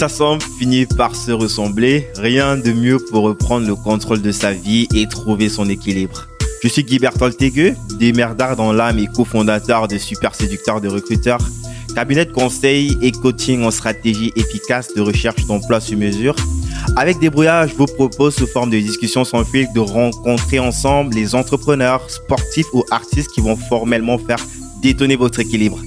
s'assemble finit par se ressembler. Rien de mieux pour reprendre le contrôle de sa vie et trouver son équilibre. Je suis Guy Berthold démerdard dans l'âme et cofondateur de Super Séducteur de Recruteurs, cabinet de conseil et coaching en stratégie efficace de recherche d'emploi sur mesure. Avec Débrouillard, je vous propose sous forme de discussion sans fil de rencontrer ensemble les entrepreneurs, sportifs ou artistes qui vont formellement faire détonner votre équilibre.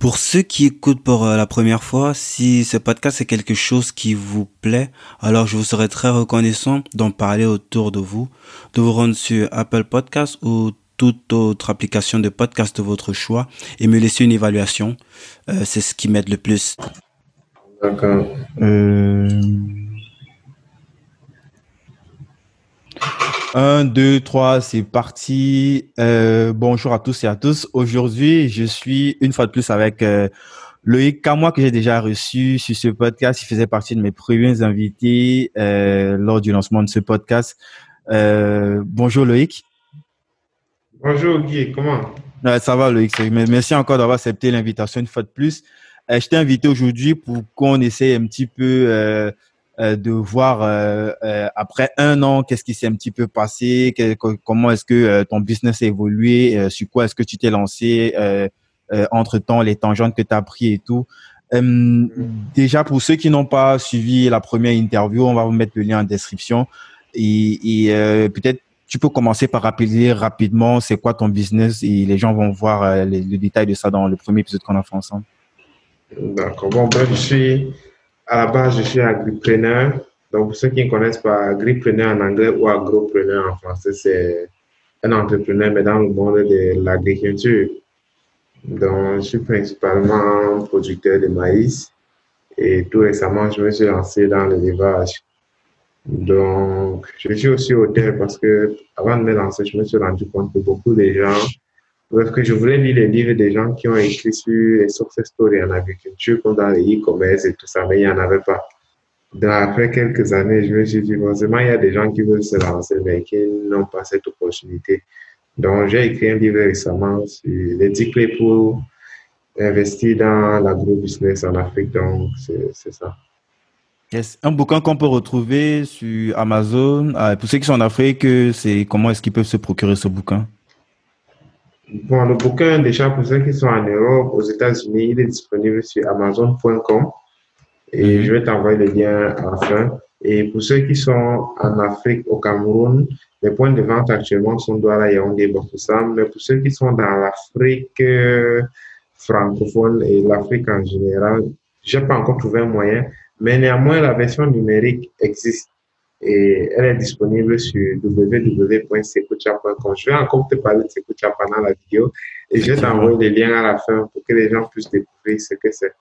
Pour ceux qui écoutent pour euh, la première fois, si ce podcast est quelque chose qui vous plaît, alors je vous serais très reconnaissant d'en parler autour de vous, de vous rendre sur Apple Podcast ou toute autre application de podcast de votre choix et me laisser une évaluation. Euh, c'est ce qui m'aide le plus. D'accord. Euh... 1, 2, 3, c'est parti. Euh, bonjour à tous et à tous. Aujourd'hui, je suis une fois de plus avec euh, Loïc Camois que j'ai déjà reçu sur ce podcast. Il faisait partie de mes premiers invités euh, lors du lancement de ce podcast. Bonjour Loïc. Bonjour Guy, comment? Ça va Loïc, merci encore d'avoir accepté l'invitation une fois de plus. je t'ai invité aujourd'hui pour qu'on essaye un petit peu euh, de voir euh, euh, après un an qu'est-ce qui s'est un petit peu passé, comment est-ce que ton business a évolué, sur quoi est-ce que tu t'es lancé entre temps, les tangentes que tu as pris et tout. déjà, pour ceux qui n'ont pas suivi la première interview, on va vous mettre le lien en description. Et, et peut-être tu peux commencer par rappeler rapidement c'est quoi ton business et les gens vont voir le détail de ça dans le premier épisode qu'on a fait ensemble. D'accord. Bon, ben, je suis à la base, je suis agripreneur. Donc, pour ceux qui ne connaissent pas, agripreneur en anglais ou agropreneur en français, c'est un entrepreneur, mais dans le monde de l'agriculture. Donc, je suis principalement producteur de maïs. Et tout récemment, je me suis lancé dans l'élevage. Donc, je suis aussi auteur parce que avant de me lancer, je me suis rendu compte que beaucoup de gens Bref, que je voulais lire les livres des gens qui ont écrit sur les success stories en agriculture, comme dans les e-commerce et tout ça, mais il n'y en avait pas. Donc, après quelques années, je me suis dit, forcément, il y a des gens qui veulent se lancer, mais qui n'ont pas cette opportunité. Donc, j'ai écrit un livre récemment sur les 10 clés pour investir dans l'agro-business en Afrique. Donc, c'est ça. Yes. Un bouquin qu'on peut retrouver sur Amazon. Ah, pour ceux qui sont en Afrique, c'est comment est-ce qu'ils peuvent se procurer ce bouquin? Bon, le bouquin, déjà, pour ceux qui sont en Europe, aux États-Unis, il est disponible sur Amazon.com et mhm. je vais t'envoyer le lien à la fin. Et pour ceux qui sont en Afrique, au Cameroun, les points de vente actuellement sont Douala, Yaoundé, Bafoussam. Mais pour ceux qui sont dans l'Afrique euh, francophone et l'Afrique en général, j'ai pas encore trouvé un moyen. Mais néanmoins, la version numérique existe et elle est disponible sur www.secocha.com. Je vais encore te parler de Secocha pendant la vidéo et je vais t'envoyer les liens à la fin pour que les gens puissent découvrir ce que c'est.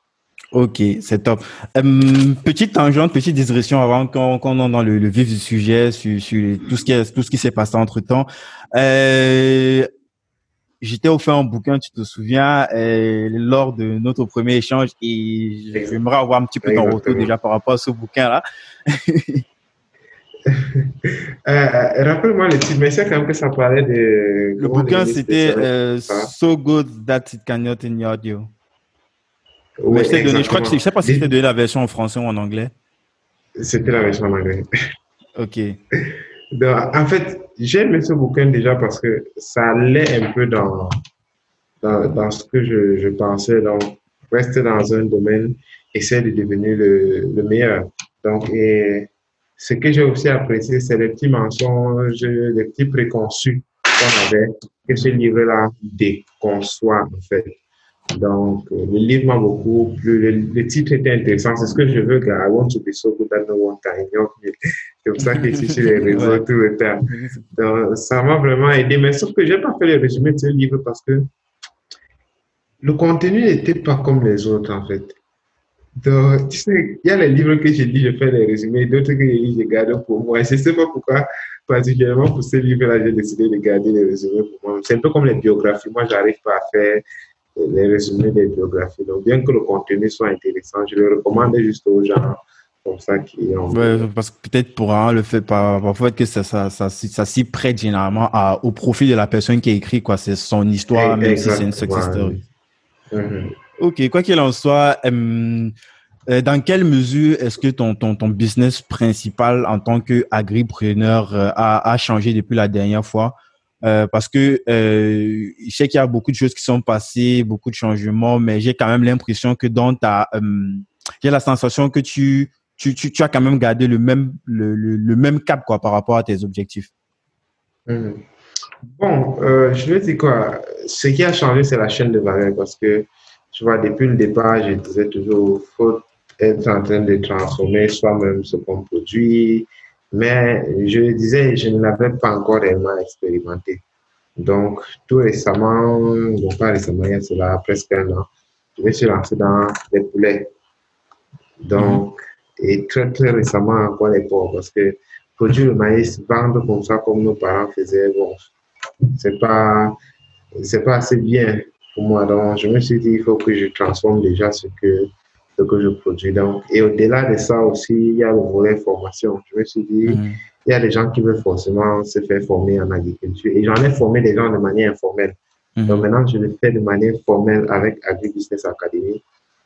Ok, c'est top. Euh, petite tangente, petite digression avant qu'on entre dans le, vif du sujet sur, sur tout ce qui tout ce qui s'est passé entre temps. Euh, J'étais offert un bouquin, tu te souviens, euh, lors de notre premier échange et j'aimerais avoir un petit peu ton retour déjà par rapport à ce bouquin-là. Euh, rappelle-moi le titre, mais c'est quand même que ça parlait de. Le bouquin, c'était euh, So Good That It Cannot In Audio. Oui, je, donné, je crois que je sais pas si c'était donné la version en français ou en anglais. C'était la version en anglais. Ok. Donc, en fait, j'ai aimé ce bouquin déjà parce que ça allait un peu dans, dans, dans ce que je, je, pensais. Donc, rester dans un domaine, essayer de devenir le, le meilleur. Donc, et ce que j'ai aussi apprécié, c'est les petits mensonges, les petits préconçus qu'on avait, que ce livre-là déconçoit, en fait. Donc, euh, le livre m'a beaucoup plu. Le, titre était intéressant. C'est ce que je veux, gars. I want to be so good that no one can C'est pour ça que je suis sur les réseaux tout le temps. Donc, ça m'a vraiment aidé. Mais sauf que j'ai pas fait le résumé de ce livre parce que le contenu n'était pas comme les autres, en fait. Donc, tu sais, il y a les livres que j'ai dit, je fais les résumés, d'autres que j'ai dit, je garde pour moi. Je ne sais pas pourquoi, particulièrement pour ces livres-là, j'ai décidé de garder les résumés pour moi. C'est un peu comme les biographies. Moi, je n'arrive pas à faire les résumés des biographies. Donc, bien que le contenu soit intéressant, je le recommande juste aux gens comme ça qui ont. parce que peut-être pour un, le fait, parfois que ça, ça, ça, ça, s'y prête généralement au profit de la personne qui a écrit, quoi. C'est son histoire, même si c'est une success story. Mm-hmm. Ok, quoi qu'il en soit, euh, euh, dans quelle mesure est-ce que ton, ton, ton business principal en tant qu'agripreneur euh, a, a changé depuis la dernière fois? Parce que je sais qu'il y a beaucoup de choses qui sont passées, beaucoup de changements, mais j'ai quand même l'impression que dans ta, j'ai la sensation que tu, tu, tu, tu, as quand même gardé le même, le, le, même cap quoi par rapport à tes objectifs. Bon, je veux dire quoi, ce qui a changé, c'est la chaîne de valeur parce que, tu vois, depuis le départ, je disais toujours, faut être en train de transformer soi-même ce qu'on produit, mais je disais, je ne l'avais pas encore réellement expérimenté. Donc, tout récemment, bon, pas récemment, il y a cela presque un an, je me suis lancé dans les poulets. Donc, et très, très récemment encore les porcs, parce que produire le maïs, vendre comme ça, comme nos parents faisaient, bon, c'est pas, c'est pas assez bien pour moi. Donc, je me suis dit, il faut que je transforme déjà ce que ce que je produis. Donc, et au-delà de ça aussi, il y a le volet formation. Je me suis dit, mmh. il y a des gens qui veulent forcément se faire former en agriculture. Et j'en ai formé des gens de manière informelle. Mmh. Donc maintenant, je le fais de manière formelle avec Agri-Business Academy.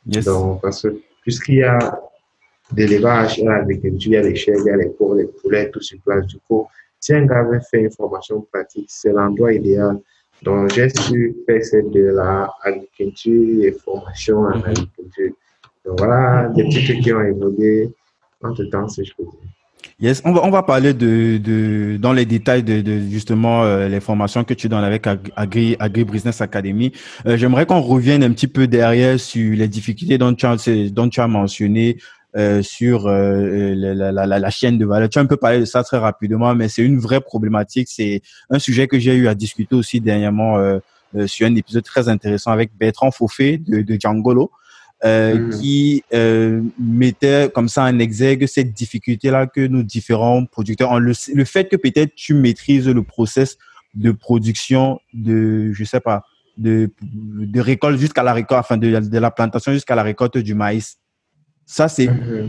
Yes. Donc, parce que puisqu'il y a de l'élevage, il y a l'agriculture, il y a les chèvres, il y a les les poulets, tout sur place. Du coup, si un gars veut faire une formation pratique, c'est l'endroit idéal. Donc, j'ai su faire celle de l'agriculture et formation en mmh. agriculture. Donc voilà des petits trucs qui ont évolué entre temps, si je peux dire. Yes, on va, on va parler de, de dans les détails de, de justement euh, les formations que tu donnes avec Agri, Agri Business Academy. Euh, J'aimerais qu'on revienne un petit peu derrière sur les difficultés dont tu as, dont tu as mentionné euh, sur euh, la, la, la, la, chaîne de valeur. Tu as un peu parlé de ça très rapidement, mais c'est une vraie problématique. C'est un sujet que j'ai eu à discuter aussi dernièrement euh, sur un épisode très intéressant avec Bertrand Fauffé de, de Djangolo. Euh, mmh. qui euh, mettait comme ça en exergue cette difficulté-là que nos différents producteurs ont. Le, le fait que peut-être tu maîtrises le process de production de, je sais pas, de, de récolte jusqu'à la récolte, enfin de, de la plantation jusqu'à la récolte du maïs. Ça, c'est mmh.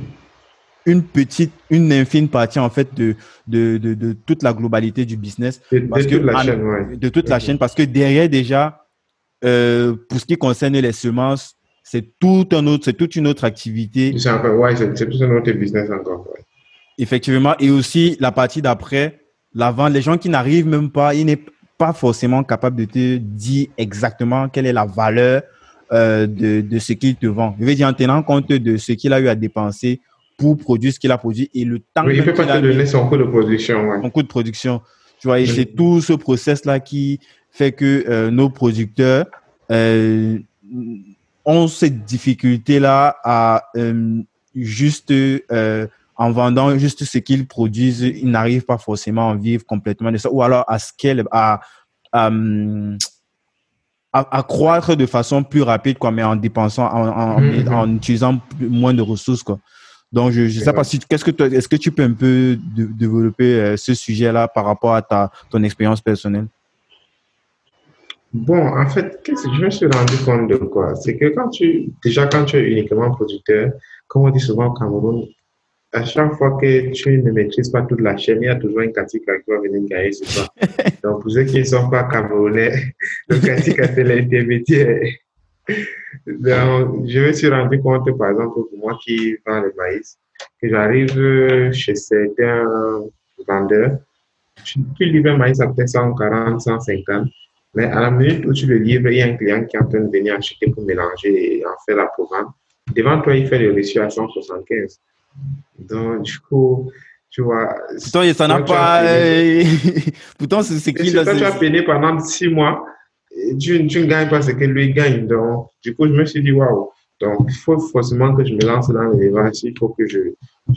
une petite, une infime partie en fait de, de, de, de toute la globalité du business. De, parce que, toute la chaîne, ouais. De toute mmh. la chaîne, parce que derrière déjà, euh, pour ce qui concerne les semences, c'est tout un autre, c'est toute une autre activité. C'est ouais, c'est tout un autre business encore. Ouais. Effectivement, et aussi la partie d'après, la vente, les gens qui n'arrivent même pas, ils n'est pas forcément capable de te dire exactement quelle est la valeur euh, de, de ce qu'il te vend. Je veux dire en tenant compte de ce qu'il a eu à dépenser pour produire ce qu'il a produit et le temps. Oui, il ne peut pas te donner son coût de production. Ouais. Son coût de production. Tu vois, et c'est tout ce process-là qui fait que euh, nos producteurs euh, ont cette difficulté-là à juste, en vendant juste ce qu'ils produisent, ils n'arrivent pas forcément à vivre complètement de ça, ou alors à scale, à, à, à, à croître de façon plus rapide, quoi, mais en dépensant, en, en, mm -hmm. en utilisant moins de ressources, quoi. Donc, je ne sais pas si, qu'est-ce que est-ce que tu peux un peu de, développer euh, ce sujet-là par rapport à ta, ton expérience personnelle? Bon, en fait, qu'est-ce que je me suis rendu compte de quoi? C'est que quand tu, déjà quand tu es uniquement producteur, comme on dit souvent au Cameroun, à chaque fois que tu ne maîtrises pas toute la chaîne, il y a toujours un katika qui va venir gagner sur toi. Donc, pour ceux qui ne sont pas camerounais, le katika, c'est l'intermédiaire. Donc, je me suis rendu compte, par exemple, pour moi qui vends le maïs, que j'arrive chez certains vendeurs, tu livres un maïs à peut-être 140, 150, mais à la minute où tu le livres, il y a un client qui est en train de venir acheter pour mélanger et en faire la programme. Devant toi, il fait le reçu à 175. Donc, du coup, tu vois. Pourtant, ça n'a pas. Pourtant, c'est qui là Toi, tu as payé pendant six mois. Tu, tu ne gagnes pas ce que lui gagne. Donc, du coup, je me suis dit, waouh. Donc, il faut forcément que je me lance dans l'élevage. Il faut que je,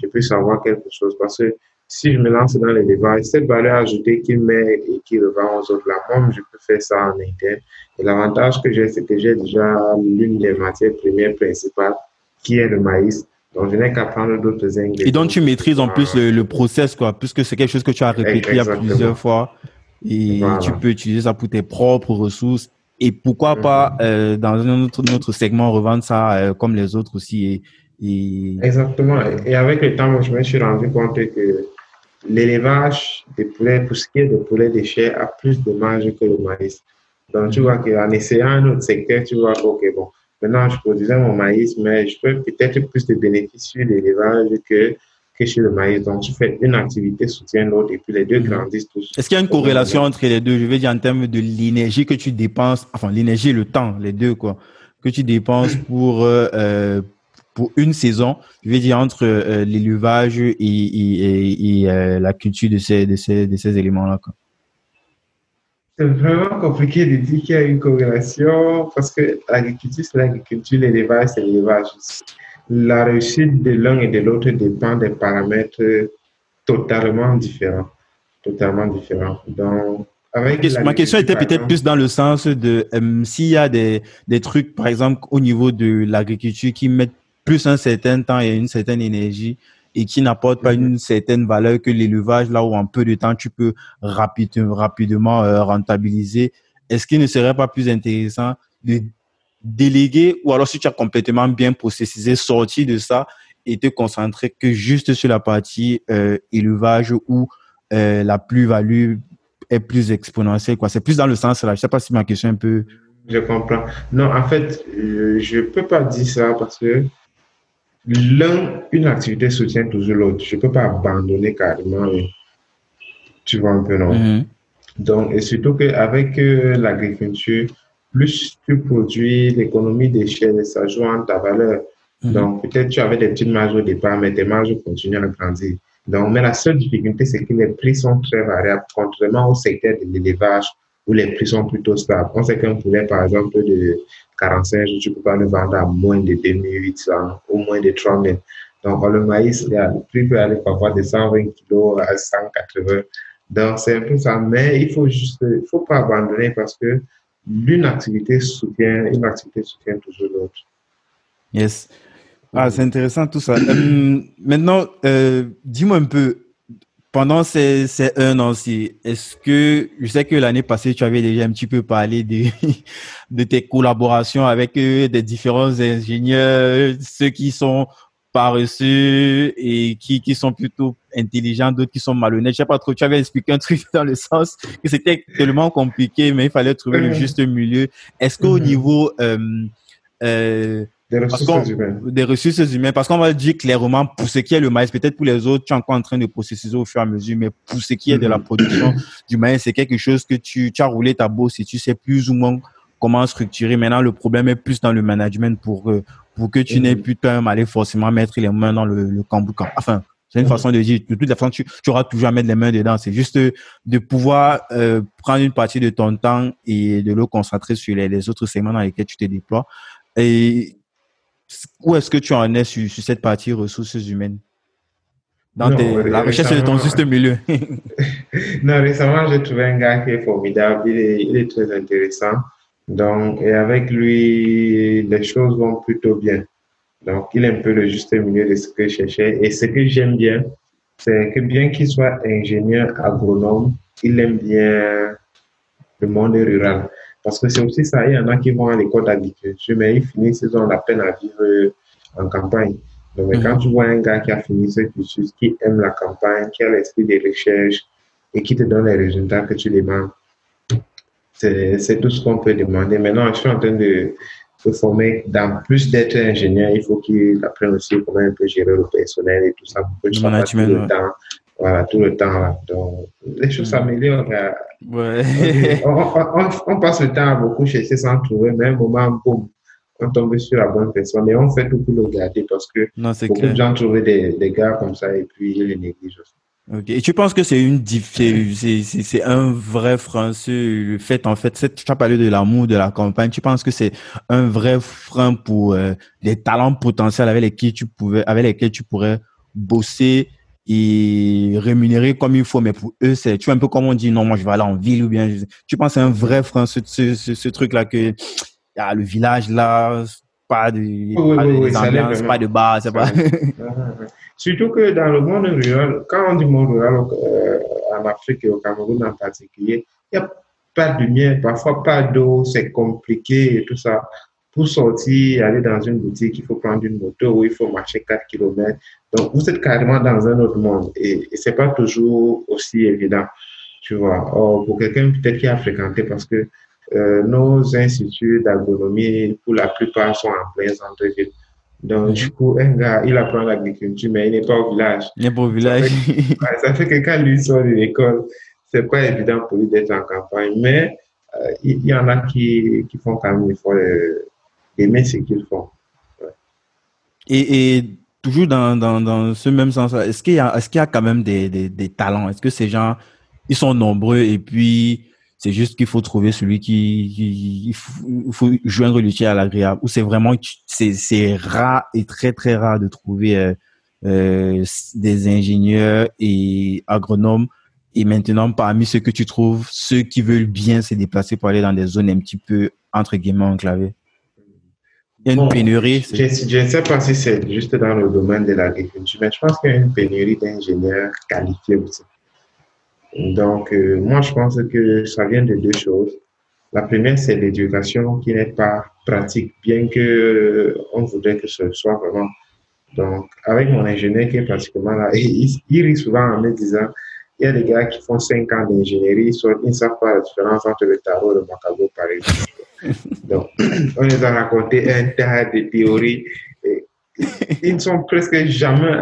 je puisse savoir quelque chose. Parce que si je me lance dans l'élevage, cette valeur ajoutée qu'il met et qu'il revend aux autres, là, moi, je peux faire ça en interne. Et l'avantage que j'ai, c'est que j'ai déjà l'une des matières premières principales, qui est le maïs. Donc, je n'ai qu'à prendre d'autres ingrédients. Et donc, tu maîtrises en plus le, le, process, quoi, puisque c'est quelque chose que tu as répété Exactement. plusieurs fois. Et voilà. tu peux utiliser ça pour tes propres ressources. Et pourquoi mm -hmm. pas, euh, dans un autre, autre segment, revendre ça euh, comme les autres aussi. Et, et... Exactement. Et avec le temps, je me suis rendu compte que l'élevage des poulets, pour ce qui est des poulets de chair, a plus de marge que le maïs. Donc, tu vois qu'en essayant un autre secteur, tu vois, OK, bon, Maintenant, je produisais mon maïs, mais je peux peut-être plus de bénéfices sur l'élevage que, que sur le maïs. Donc, je fais une activité, soutient l'autre, et puis les deux mhm. grandissent tous. Est-ce qu'il y a une corrélation entre les deux? Je veux dire en termes de l'énergie que tu dépenses, enfin l'énergie et le temps, les deux, quoi, que tu dépenses pour, euh, euh pour une saison, je veux dire entre euh, l'élevage et, et, et, euh, la culture de ces, de ces, de ces éléments-là. C'est vraiment compliqué de dire qu'il y a une corrélation parce que l'agriculture, c'est l'agriculture, l'élevage, c'est l'élevage. La réussite de l'un et de l'autre dépend des paramètres totalement différents. Totalement différents. Donc, Ma question était peut-être plus dans le sens de euh, s'il y a des, des trucs, par exemple, au niveau de l'agriculture qui mettent plus un certain temps et une certaine énergie et qui n'apporte pas mhm. une certaine valeur que l'élevage, là où en peu de temps, tu peux rapidement euh, rentabiliser. Est-ce qu'il ne serait pas plus intéressant de déléguer ou alors si tu as complètement bien processisé, sortir de ça et te concentrer que juste sur la partie euh, élevage où euh, la plus-value est plus exponentielle. quoi? C'est plus dans le sens là. Je sais pas si ma question est un peu... Je comprends. Non, en fait, je ne peux pas dire ça parce que l'un, une activité soutient toujours l'autre. Je ne peux pas abandonner carrément. Tu vois un peu, non? Mm-hmm. Donc, et surtout qu'avec euh, l'agriculture, plus tu produis, l'économie d'échelle, ça joue en ta valeur. Mm-hmm. Donc, peut-être tu avais des petites marges au départ, mais tes marges continuent à grandir. Donc, mais la seule difficulté, c'est que les prix sont très variables, contrairement au secteur de l'élevage où les prix sont plutôt stables. On sait qu'un poulet, par exemple, de 45 jours, tu ne peux pas le vendre à moins de 2800 ou moins de 3000. Donc, le maïs, le prix peut aller parfois de 120 kg à 180. Donc, c'est un peu ça. Mais il faut juste, faut pas abandonner parce que l'une activité soutient, une activité soutient toujours l'autre. Yes. Ah, c'est intéressant tout ça. Euh, maintenant, euh, dis-moi un peu, pendant ces, ces un an est-ce que, je sais que l'année passée, tu avais déjà un petit peu parlé de, de tes collaborations avec eux, des différents ingénieurs, ceux qui sont paresseux et qui, qui sont plutôt intelligents, d'autres qui sont malhonnêtes. Je sais pas trop, tu avais expliqué un truc dans le sens que c'était tellement compliqué, mais il fallait trouver le juste milieu. Est-ce qu'au niveau, euh, euh, des ressources humaines. Des ressources humaines. Parce qu'on va dire clairement, pour ce qui est le maïs, peut-être pour les autres, tu es encore en train de processer au fur et à mesure, mais pour ce qui est de la mm-hmm. production du maïs, c'est quelque chose que tu, tu as roulé ta bosse et tu sais plus ou moins comment structurer. Maintenant, le problème est plus dans le management pour, euh, pour que tu n'aies mm-hmm. plus toi aller forcément mettre les mains dans le, le cambouis. Enfin, c'est une mm-hmm. façon de dire, de toute façon, tu, tu auras toujours à mettre les mains dedans. C'est juste de pouvoir euh, prendre une partie de ton temps et de le concentrer sur les, les autres segments dans lesquels tu te déploies. Et où est-ce que tu en es sur, cette partie ressources humaines? Dans la recherche de ton juste milieu Non, récemment, j'ai trouvé un gars qui est formidable, il est, très intéressant. Donc, et avec lui, les choses vont plutôt bien. Donc, il est un peu le juste milieu de ce que je cherchais. Et ce que j'aime bien, c'est que bien qu'il soit ingénieur agronome, il aime bien le monde rural. Parce que c'est aussi ça, il y en a qui vont à l'école d'agriculture, mais ils finissent, ils ont la peine à vivre en campagne. Donc, quand mhm. tu vois un gars qui a fini ce cursus, qui aime la campagne, qui a l'esprit de recherche et qui te donne les résultats que tu demandes, c'est tout ce qu'on peut demander. Maintenant, je suis en train de se former, dans plus d'être ingénieur, il faut qu'il apprenne aussi comment un peu gérer le personnel et tout ça pour que tu tout le temps voilà, tout le temps. Donc, les choses s'améliorent. Ouais. On, passe le temps à beaucoup chercher sans trouver, mais un moment, boum, on tombe sur la bonne personne et on fait tout pour le garder parce que non, beaucoup clair. de gens trouvent des, des, gars comme ça et puis ils les négligent aussi. Et tu penses que c'est une c'est un vrai français le fait en fait tu as parlé de l'amour de la campagne tu penses que c'est un vrai frein pour euh, les talents potentiels avec lesquels tu pouvais avec lesquels tu pourrais bosser et rémunéré comme il faut. Mais pour eux, c'est, tu vois, un peu comme on dit, non, moi, je vais aller en ville ou bien, tu penses c'est un vrai frein, ce, ce, ce, truc-là que, y a le village là, pas de, pas, de pas de bar, c'est pas. Surtout que dans le monde rural, quand on dit monde rural, euh, en Afrique et au Cameroun en particulier, il n'y a pas de lumière, parfois pas d'eau, c'est compliqué et tout ça pour sortir, aller dans une boutique, il faut prendre une moto ou il faut marcher 4 km. Donc, vous êtes carrément dans un autre monde et, et c'est pas toujours aussi évident, tu vois. Or, pour quelqu'un peut-être qui a fréquenté, parce que euh, nos instituts d'agronomie, pour la plupart, sont en plein centre-ville. Donc, du coup, un gars, il apprend l'agriculture, mais il n'est pas au village. Il n'est pas au village. Ça fait, que quand lui sort de l'école, c'est pas évident pour lui d'être en campagne. Mais euh, il y, en a qui, qui font quand même l'effort d'aimer ce qu'ils font. Et, toujours dans, ce même sens, est-ce qu'il y, a, quand même des, talents? Est-ce que ces gens, ils sont nombreux et puis c'est juste qu'il faut trouver celui qui, qui il, faut, il faut, joindre l'utile à l'agréable? Ou c'est vraiment c'est rare et très très rare de trouver euh, euh, des ingénieurs et agronomes. Et maintenant, parmi ceux que tu trouves, ceux qui veulent bien se déplacer pour aller dans des zones un petit peu entre guillemets enclavées? Une pénurie. Je ne sais pas si c'est juste dans le domaine de l'agriculture, mais je pense qu'il y a une pénurie d'ingénieurs qualifiés aussi. Donc, euh, moi, je pense que ça vient de deux choses. La première, c'est l'éducation qui n'est pas pratique, bien que euh, on voudrait que ce soit vraiment. Donc, avec mon ingénieur qui est pratiquement là, il, il rit souvent en me disant, il y a des gars qui font cinq ans d'ingénierie, ils ne savent pas la différence entre le tarot et le macabre, par exemple. Donc, on les a raconté un tas de théories. Et ils ne sont presque jamais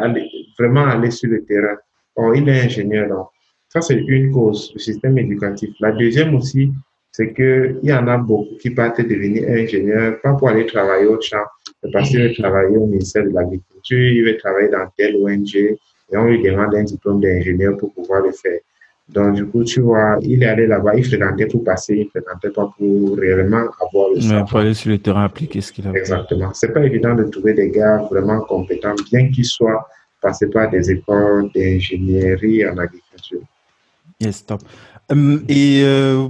vraiment allés sur le terrain. Or, il est ingénieur, donc ça, c'est une cause, le système éducatif. La deuxième aussi, c'est qu'il y en a beaucoup qui partent devenir ingénieurs, pas pour aller travailler au champ, mais parce qu'ils veulent travailler au ministère de l'Agriculture, ils veulent travailler dans telle ONG, et on lui demande un diplôme d'ingénieur pour pouvoir le faire. Donc, du coup, tu vois, il est allé là-bas, il fréquentait pour passer, il fréquentait pas pour réellement avoir le savoir. pour aller sur le terrain appliquer ce qu'il a Exactement. C'est pas évident de trouver des gars vraiment compétents, bien qu'ils soient passés par des écoles d'ingénierie en agriculture. Yes, top. Hum, et euh,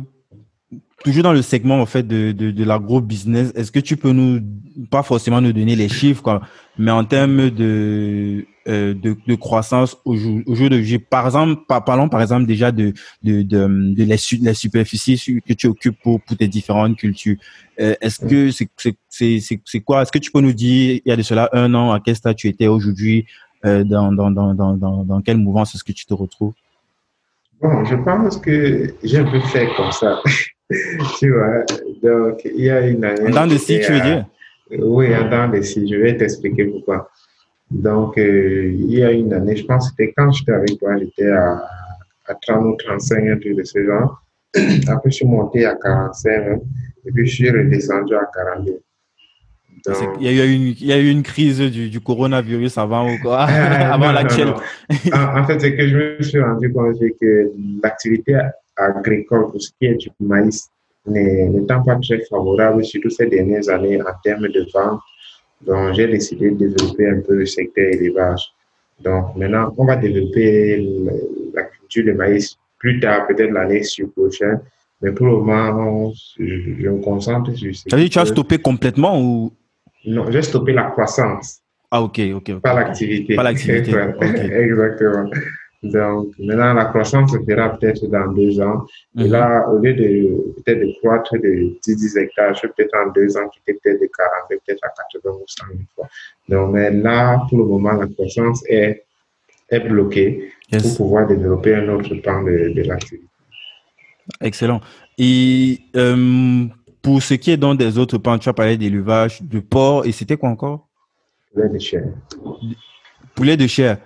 toujours dans le segment en fait de, de, de l'agro-business, est-ce que tu peux nous, pas forcément nous donner les chiffres, quoi, mais en termes de, euh, de, de, croissance au jour, au jour de par exemple, parlons par exemple déjà de, de, de, de la, la, superficie que tu occupes pour, pour tes différentes cultures. Euh, est-ce que c'est c'est c'est quoi? Est-ce que tu peux nous dire, il y a de cela un an, à quel stade tu étais aujourd'hui, euh, dans, dans, dans, dans, dans quelle mouvance est-ce que tu te retrouves? Bon, je pense que j'ai un peu fait comme ça. tu vois, donc il y a une année. Dans le si, tu veux dire? Oui, dans le si, je vais t'expliquer pourquoi. Donc, euh, il y a une année, je pense que c'était quand j'étais avec toi, j'étais à, à 30 ou 35, un truc de ce genre. Après, je suis monté à 45, hein, et puis je suis redescendu à 42. Il y, a eu une, il y a eu une crise du, du coronavirus avant, ou quoi, avant l'actuel. En, en, fait, c'est que je me suis rendu compte que l'activité agricole, pour ce qui est du maïs, n'étant pas très favorable, surtout ces dernières années en termes de vente. Donc, j'ai décidé de développer un peu le secteur élevage. Donc, maintenant, on va développer la culture de maïs plus tard, peut-être l'année prochaine. Mais pour le moment, je, je me concentre sur. Ça veut dire que tu as stoppé complètement ou? Non, j'ai stoppé la croissance. Ah, ok, ok. Pas l'activité. Pas l'activité. Exactement. Donc, maintenant, la croissance se fera peut-être dans deux ans. Et mhm. là, au lieu de peut-être de croître de 10, hectares, je vais peut-être en deux ans quitter peut-être de 40, peut-être à 80 ou 100 000 fois. Donc, mais là, pour le moment, la croissance est, est bloquée pour pouvoir développer un autre pan de, de l'activité. Excellent. Et euh, pour ce qui est dans des autres pans, tu as parlé d'élevage, de porc, et c'était quoi encore? Poulet de chair. Poulet de chair.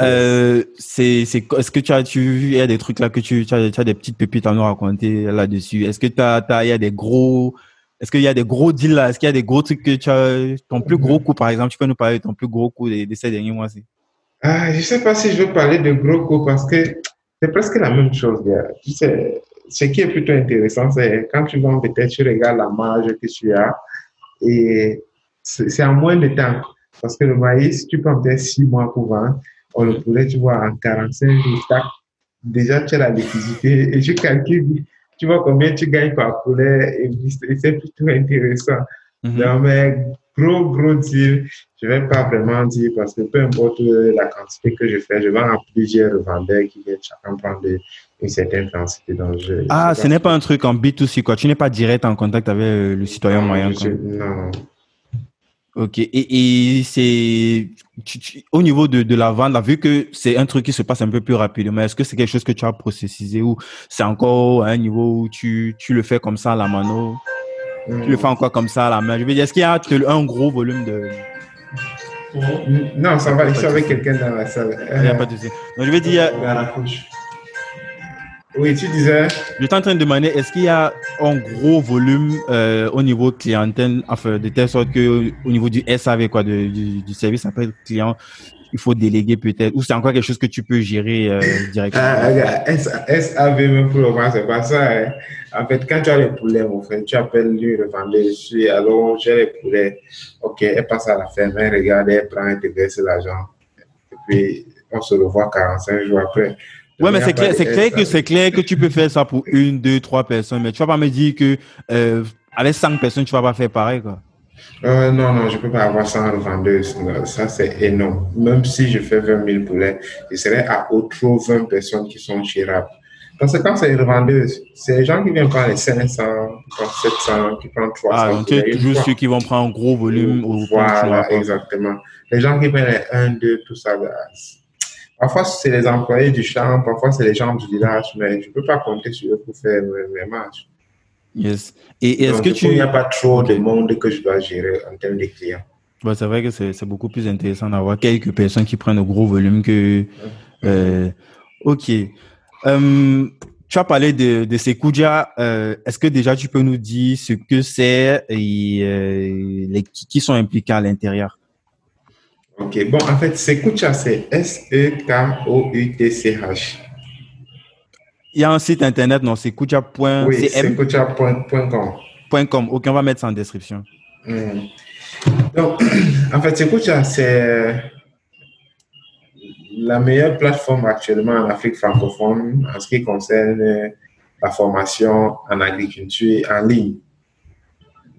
Euh, c'est, c'est, est-ce que tu as, tu il des trucs là que tu, as, des petites pépites à nous raconter là-dessus? Est-ce que tu as, il y a des gros, est-ce qu'il y a des gros deals là? Est-ce qu'il y a des gros trucs que tu as, ton plus gros coup par exemple, tu peux nous parler de ton plus gros coup de, ces derniers mois-ci? Ah, je sais pas si je veux parler de gros coups parce que c'est presque la même chose. Tu sais, ce qui est plutôt intéressant, c'est quand tu vends peut-être, tu regardes la marge que tu as et c'est en moins de temps. Parce que le maïs, tu prends peut-être six mois pour vendre. On le poulet, tu vois, en 45 jours, déjà tu as la liquidité et tu calcules, tu vois combien tu gagnes par poulet et c'est plutôt intéressant. Mm mais gros, gros deal, je ne vais pas vraiment dire parce que peu importe la quantité que je fais, je vends à plusieurs revendeurs qui viennent chacun prendre une certaine quantité. Donc je, ah, ce n'est pas un truc en B2C, quoi. Tu n'es pas direct en contact avec euh, le citoyen moyen. non. Ok. Et, et c'est au niveau de, de la vente, là, vu que c'est un truc qui se passe un peu plus rapidement, est-ce que c'est quelque chose que tu as processisé ou c'est encore à un niveau où tu, tu le fais comme ça à la mano? Tu le fais encore comme ça à la main? Je veux dire, est-ce qu'il y a un gros volume de. Non, ça va, je suis avec quelqu'un dans la salle. Il n'y a pas de souci. Donc, je vais dire. Oui, tu disais. Je suis en train de demander, est-ce qu'il y a un gros volume euh, au niveau clientèle, enfin, de telle sorte que au niveau du SAV, quoi, du, service après client, il faut déléguer peut-être, ou c'est encore quelque chose que tu peux gérer euh, directement? Ah, SAV, même pour le moment, c'est pas ça. Hein. En fait, quand tu as les poulets, mon frère, tu appelles lui, le vendeur, je suis, alors j'ai les poulets. Ok, elle passe à la ferme, elle regarde, elle prend, elle te verse l'argent. Et puis, on se revoit 45 jours après. Ouais, mais c'est clair, c'est clair que c'est clair que tu peux faire ça pour une, deux, trois personnes, mais tu vas pas me dire que euh, avec cinq personnes, tu vas pas faire pareil, quoi. Euh, non, non, je peux pas avoir 100 vendeuses. Ça, c'est énorme. Même si je fais 20 000 poulets, je serais à autre 20 personnes qui sont chirables. Parce que quand c'est une vendeuse, c'est les gens qui viennent prendre les 500, qui prennent 700, qui prennent 300. Ah, donc c'est toujours ceux qui vont prendre un gros volume. Voilà, exactement. Les gens qui prennent les 1, 2, tout ça, Parfois, c'est les employés du champ, parfois, c'est les gens du village, mais je ne peux pas compter sur eux pour faire mes, marges. Yes. Et, est-ce que tu. Il n'y a pas trop de monde que je dois gérer en termes de clients. c'est vrai que c'est beaucoup plus intéressant d'avoir quelques personnes qui prennent un gros volume que. Euh, ok. Euh, tu as parlé de, de Sekuja. Euh, est-ce que déjà tu peux nous dire ce que c'est et euh, les, qui sont impliqués à l'intérieur? Ok, bon, en fait, Sekucha, c'est S-E-K-O-U-T-C-H. Il y a un site internet, non, c'est kucha.com. Oui, sekucha.com. Ok, on va mettre ça en description. Hmm. Donc, en fait, Sekucha, c'est la meilleure plateforme actuellement en Afrique francophone en ce qui concerne la formation en agriculture en ligne.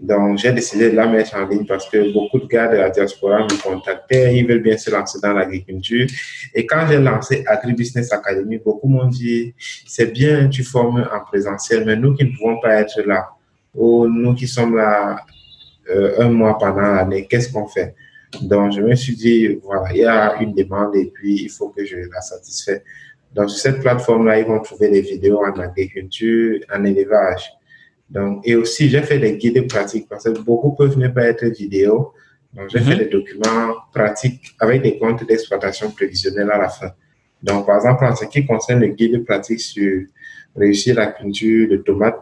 Donc, j'ai décidé de la mettre en ligne parce que beaucoup de gars de la diaspora me contactaient, ils veulent bien se lancer dans l'agriculture. Et quand j'ai lancé Agribusiness Academy, beaucoup m'ont dit, c'est bien, tu formes en présentiel, mais nous qui ne pouvons pas être là, ou nous qui sommes là euh, un mois pendant l'année, qu'est-ce qu'on fait? Donc, je me suis dit, voilà, il y a une demande et puis il faut que je la satisfais. Donc, sur cette plateforme-là, ils vont trouver des vidéos en agriculture, en élevage donc, et aussi, j'ai fait des guides pratiques parce que beaucoup peuvent ne pas être vidéo. Donc, j'ai fait mhm. des documents pratiques avec des comptes d'exploitation prévisionnels à la fin. Donc, par exemple, en ce qui concerne le guide pratique sur réussir la culture de tomates,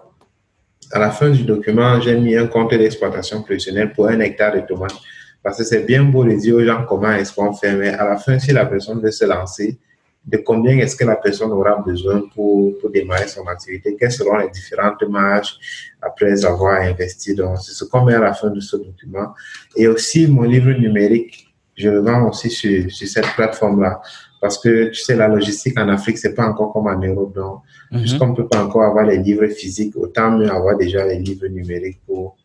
à la fin du document, j'ai mis un compte d'exploitation prévisionnelle pour un hectare de tomates. Parce que c'est bien beau de dire aux gens comment est-ce qu'on fait, mais à la fin, si la personne veut se lancer, de combien est-ce que la personne aura besoin pour, pour démarrer son activité, quelles seront les différentes marges après avoir investi? Donc, c'est ce qu'on met à la fin de ce document. Et aussi, mon livre numérique, je le vends aussi sur, sur cette plateforme-là. Parce que, tu sais, la logistique en Afrique, c'est pas encore comme en Europe. Donc, mm-hmm. puisqu'on peut pas encore avoir les livres physiques, autant mieux avoir déjà les livres numériques pour,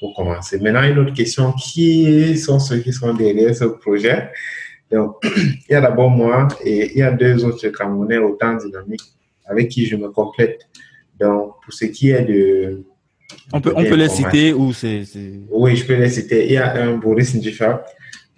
pour commencer. Maintenant, une autre question, qui sont ceux qui sont derrière ce projet? Donc, il y a d'abord moi et il y a deux autres Camerounais autant dynamiques avec qui je me complète. Donc, pour ce qui est de... On peut, on peut les citer ou c'est... Oui, je peux les citer. Il y a un Boris Ndjifa.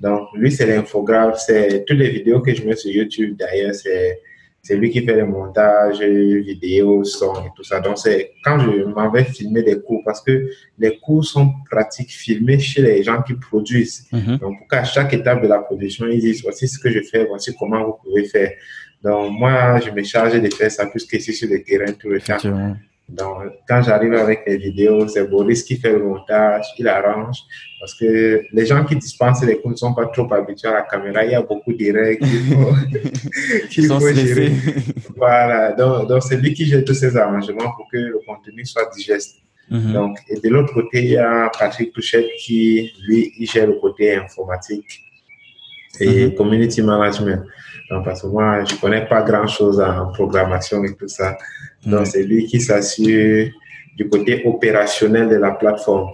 Donc, lui, c'est l'infographe. C'est toutes les vidéos que je mets sur YouTube, d'ailleurs, c'est c'est lui qui fait le montage, vidéo, son et tout ça. Donc, c'est quand je m'en vais filmer des cours, parce que les cours sont pratiques filmés chez les gens qui produisent. Mhm. Donc, pour qu'à chaque étape de la production, ils disent voici ce que je fais, voici comment vous pouvez faire. Donc, moi, je me charge de faire ça plus qu'ici sur le terrain tout le temps. Donc, quand j'arrive avec les vidéos, c'est Boris qui fait le montage, il arrange. Parce que les gens qui dispensent les cours ne sont pas trop habitués à la caméra. Il y a beaucoup de règles qu'il faut, gérer. Voilà. Donc, donc c'est lui qui gère tous ces arrangements pour que le contenu soit digeste. Mhm. Donc, et de l'autre côté, il y a Patrick Touchette qui, lui, il gère le côté informatique et mhm. community management. Parce que moi, je connais pas grand chose en programmation et tout ça. Donc, c'est lui qui s'assure du côté opérationnel de la plateforme.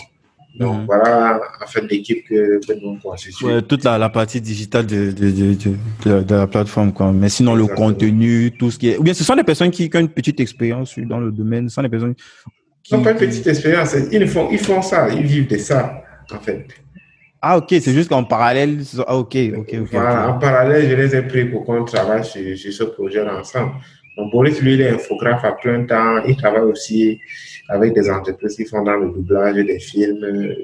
Donc, voilà, en fait, l'équipe que, que, nous constituons. toute la, la, partie digitale de, de, de, de, la plateforme, quoi. Mais sinon, le contenu, tout ce qui est. Ou bien, ce sont des personnes qui, ont une petite expérience dans le domaine. Ce sont des personnes qui. N'ont pas une petite expérience. Ils font, ils font ça. Ils vivent de ça, en fait. Ah, ok, c'est juste qu'en parallèle. Ah, ok, ok, ok. En parallèle, je les ai pris pour qu'on travaille sur, sur ce projet ensemble. Donc, Boris, lui, il est infographe à plein temps. Il travaille aussi avec des entreprises qui font dans le doublage des films.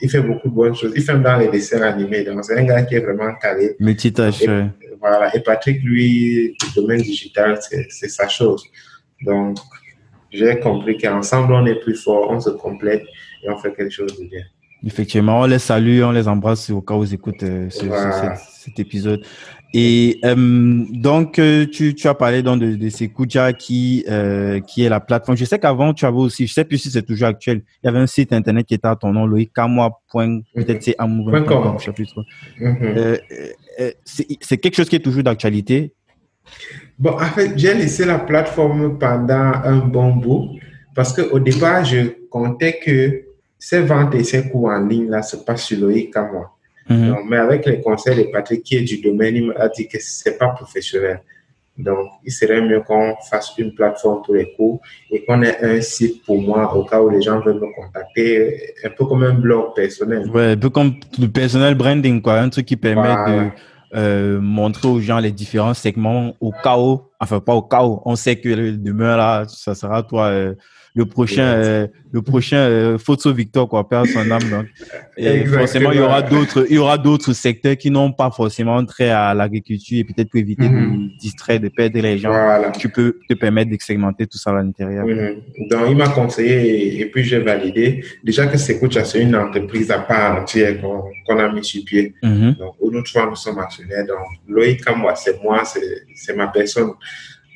Il fait beaucoup de bonnes choses. Il fait dans les dessins animés. Donc, c'est un gars qui est vraiment calé. Multitâche. Et, voilà. Et Patrick, lui, le domaine digital, c'est sa chose. Donc, j'ai compris qu'ensemble, on est plus fort, on se complète et on fait quelque chose de bien. Effectivement, on les salue, on les embrasse au cas où ils écoutent euh, cet épisode. Et euh, donc, euh, tu, tu as parlé donc de, de Sekuja qui, euh, qui est la plateforme. Je sais qu'avant, tu avais aussi, je sais plus si c'est toujours actuel, il y avait un site internet qui était à ton nom, loïcamois.com, peut-être c'est amour.com, c'est quelque chose qui est toujours d'actualité? Bon, en fait, j'ai laissé la plateforme pendant un bon bout parce qu'au départ, je comptais que ces ventes et ces cours en ligne là se passent sur Loïcamois. Mhm. mais avec les conseils de Patrick, qui est du domaine, il m'a dit que c'est pas professionnel. Donc, il serait mieux qu'on fasse une plateforme pour les cours et qu'on ait un site pour moi au cas où les gens veulent me contacter, un peu comme un blog personnel. Ouais, un peu comme le personnel branding, quoi, un truc qui permet de euh, montrer aux gens les différents segments au cas où, enfin pas au cas où, on sait que demain là, ça sera toi. Euh, le prochain, euh, le prochain euh, photo Victor, quoi, perd son âme. Donc. Et forcément, il y aura d'autres, il y aura d'autres secteurs qui n'ont pas forcément trait à l'agriculture et peut-être pour éviter de mhm. distraire, de perdre les gens. Tu peux te permettre de segmenter tout ça à l'intérieur. Donc, il m'a conseillé et, puis j'ai validé. Déjà que Secocha, c'est une entreprise à part entière qu'on a mis sur pied. Mhm. Donc, nous trois, nous sommes actionnaires. Donc, Loïc, moi, c'est moi, c'est ma personne.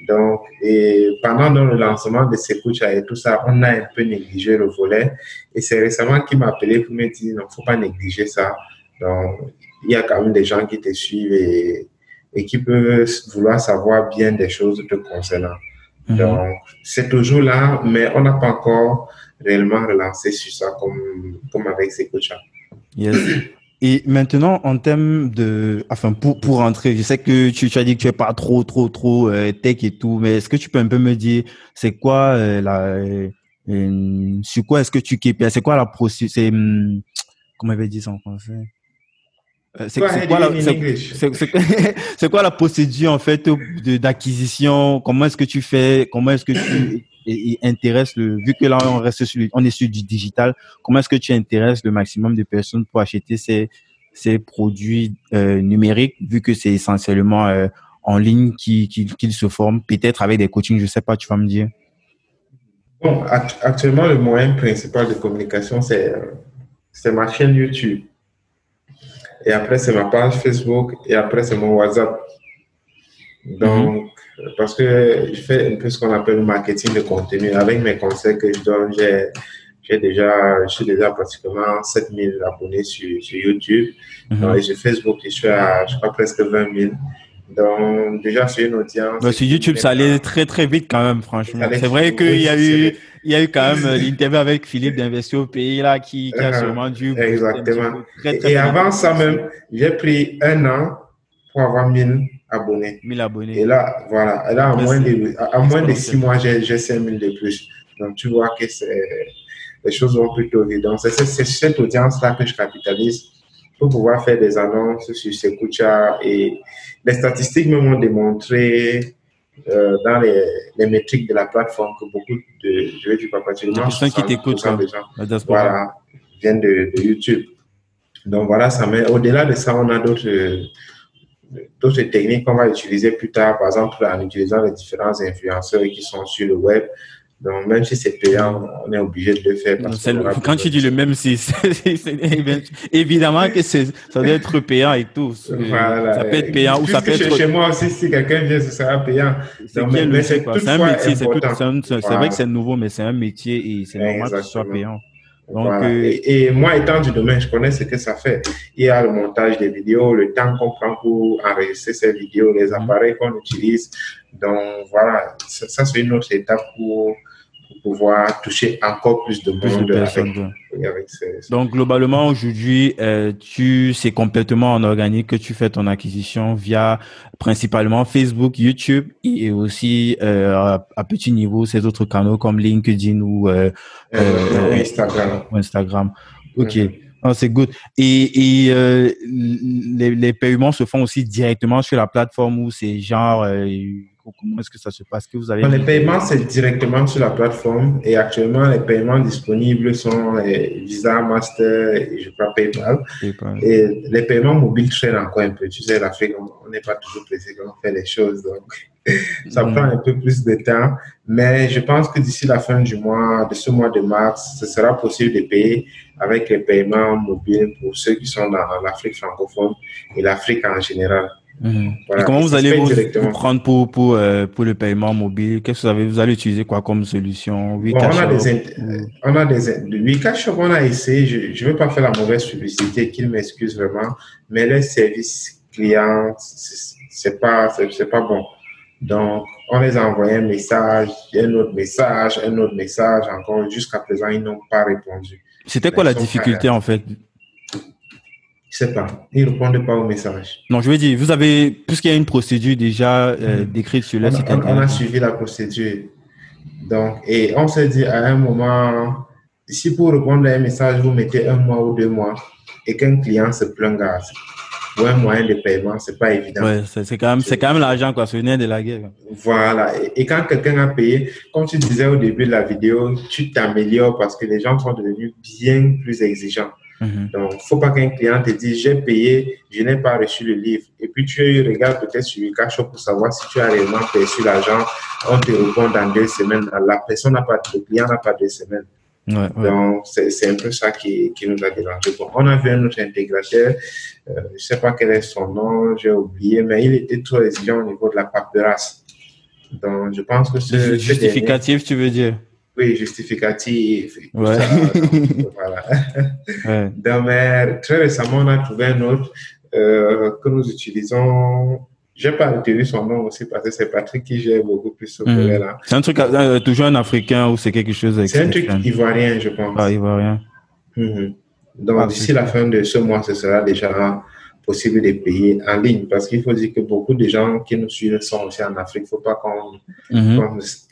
Donc, et pendant le lancement de Sekucha et tout ça, on a un peu négligé le volet. Et c'est récemment qu'il m'a appelé pour me dire, non, faut pas négliger ça. Donc, il y a quand même des gens qui te suivent et, et qui peuvent vouloir savoir bien des choses te concernant. Mhm. Donc, c'est toujours là, mais on n'a pas encore réellement relancé sur ça comme, comme avec Sekucha. Yes. Et maintenant, en termes de, enfin, pour, pour rentrer, je sais que tu, tu as dit que tu es pas trop, trop, trop euh, tech et tout, mais est-ce que tu peux un peu me dire, c'est quoi euh, la, euh, sur quoi est-ce que tu KPI, c'est quoi la procédure, c'est, hum, comment avait dit ça en français? C'est quoi, la, c'est quoi la procédure en fait d'acquisition? Comment est-ce que tu fais? Comment est-ce que tu et, intéresse le, vu que là on reste sur, on est sur du digital, comment est-ce que tu intéresses le maximum de personnes pour acheter ces, ces produits euh, numériques, vu que c'est essentiellement euh, en ligne qu'ils qui, se forment, peut-être avec des coachings, je sais pas, tu vas me dire. Actuellement, le moyen principal de communication, c'est c'est ma chaîne YouTube. Et après, c'est ma page Facebook. Et après, c'est mon WhatsApp. Donc, parce que je fais un peu ce qu'on appelle le marketing de contenu. Avec mes conseils que je donne, j'ai, j'ai déjà, je suis déjà pratiquement 7000 abonnés sur, sur YouTube. Mhm. et sur Facebook, je suis à, je crois, presque 20 000. Donc, déjà, c'est une audience. sur YouTube, ça allait très, très vite quand même, franchement. C'est vrai qu'il y a eu, il y a eu quand même l'interview avec Philippe d'Investir au pays, là, qui, qui a uh-huh. sûrement dû. Exactement. et avant ça même, j'ai pris un an pour avoir 1000 abonnés. 1000 abonnés. Et là, voilà. Et là, à moins, de, à, moins de 6 mois, j'ai 5000 de plus. Donc, tu vois que les choses vont plutôt vite. Donc, c'est cette audience-là que je capitalise pour pouvoir faire des annonces sur Sekucha. Et les statistiques me m'ont démontré euh, dans les, les, métriques de la plateforme que beaucoup de, je vais dire pas particulièrement, qui t'écoutent, voilà, viennent de, de, YouTube. Donc voilà, ça met, au-delà de ça, on a d'autres d'autres techniques qu'on va utiliser plus tard, par exemple en utilisant les différents influenceurs qui sont sur le web. Donc, même si c'est payant, on est obligé de le faire. quand tu dis le même, c'est évidemment que ça doit être payant et tout. Voilà. Ça peut être payant ou ça peut être. Chez moi aussi, si quelqu'un vient, ce sera payant. C'est un métier, c'est vrai que c'est nouveau, mais c'est un métier et c'est normal que ce soit payant. Euh, et, moi, étant du domaine, je connais ce que ça fait. Il y a le montage des vidéos, le temps qu'on prend pour enregistrer ces vidéos, les mhm. appareils qu'on utilise. Donc, voilà, ça, c'est une autre étape pour, pouvoir toucher encore plus de monde avec, Donc, globalement, aujourd'hui, euh, tu, c'est complètement en organique que tu fais ton acquisition via principalement Facebook, YouTube et aussi euh, à, petit niveau ces autres canaux comme LinkedIn ou euh, Instagram. Instagram. Ok. C'est good. Et, et euh, les, les, paiements se font aussi directement sur la plateforme ou c'est genre euh, comment est-ce que ça se passe? Que vous avez Les paiements c'est directement sur la plateforme et actuellement les paiements disponibles sont les Visa, Master et je crois PayPal. Et les paiements mobiles traînent encore un peu. Tu sais l'Afrique on n'est pas toujours pressé quand on fait les choses donc ça mm. prend un peu plus de temps. Mais je pense que d'ici la fin du mois, de ce mois de mars, ce sera possible de payer avec les paiements mobiles pour ceux qui sont dans l'Afrique francophone et l'Afrique en général. Mhm. et comment vous allez vous, prendre pour, pour, euh, pour le paiement mobile? Qu'est-ce que vous, avez, vous allez utiliser quoi comme solution? On, a des, on a des on a essayé, je ne veux pas faire la mauvaise publicité, qu'il m'excuse vraiment, mais les services clients, c'est pas, c'est pas bon. Donc, on les a envoyé un message, un autre message, un autre message, encore jusqu'à présent, ils n'ont pas répondu. C'était quoi la difficulté en fait? Je sais pas. Ils ne répondent pas au message. Non, je veux dire, vous avez, puisqu'il y a une procédure déjà euh, mm-hmm. décrite sur le site on, on, a suivi la procédure. Donc, et on s'est dit à un moment, si pour répondre à un message, vous mettez un mois ou deux mois et qu'un client se plaint, ou un moyen de paiement, c'est pas évident. Ouais, c'est quand même, c'est quand même l'argent, quoi, souvenir de la guerre. Voilà. Et, quand quelqu'un a payé, comme tu disais au début de la vidéo, tu t'améliores parce que les gens sont devenus bien plus exigeants. Mhm. Donc, faut pas qu'un client te dise, j'ai payé, je n'ai pas reçu le livre. Et puis, tu regardes peut-être sur le cash pour savoir si tu as réellement perçu l'argent. On te répond dans deux semaines. La personne n'a pas, le client n'a pas deux semaines. Ouais, Donc, c'est un peu ça qui, qui nous a dérangé. Bon, on a vu un autre intégrateur, euh, je sais pas quel est son nom, j'ai oublié, mais il était trop exigeant au niveau de la paperasse. Donc, je pense que c'est... Justificatif, tu veux dire? Oui, justificatif. Ouais. Ça, donc, voilà. ouais. Donc, mais très récemment, on a trouvé un autre euh, que nous utilisons je n'ai pas retenu son nom aussi parce que c'est Patrick qui gère beaucoup plus ce mmh. là C'est un truc, euh, toujours un Africain ou c'est quelque chose C'est un truc ivoirien, je pense. Ah, ivoirien. Mmh. Donc, ah, d'ici la fin de ce mois, ce sera déjà possible de payer en ligne parce qu'il faut dire que beaucoup de gens qui nous suivent sont aussi en Afrique. Il ne faut pas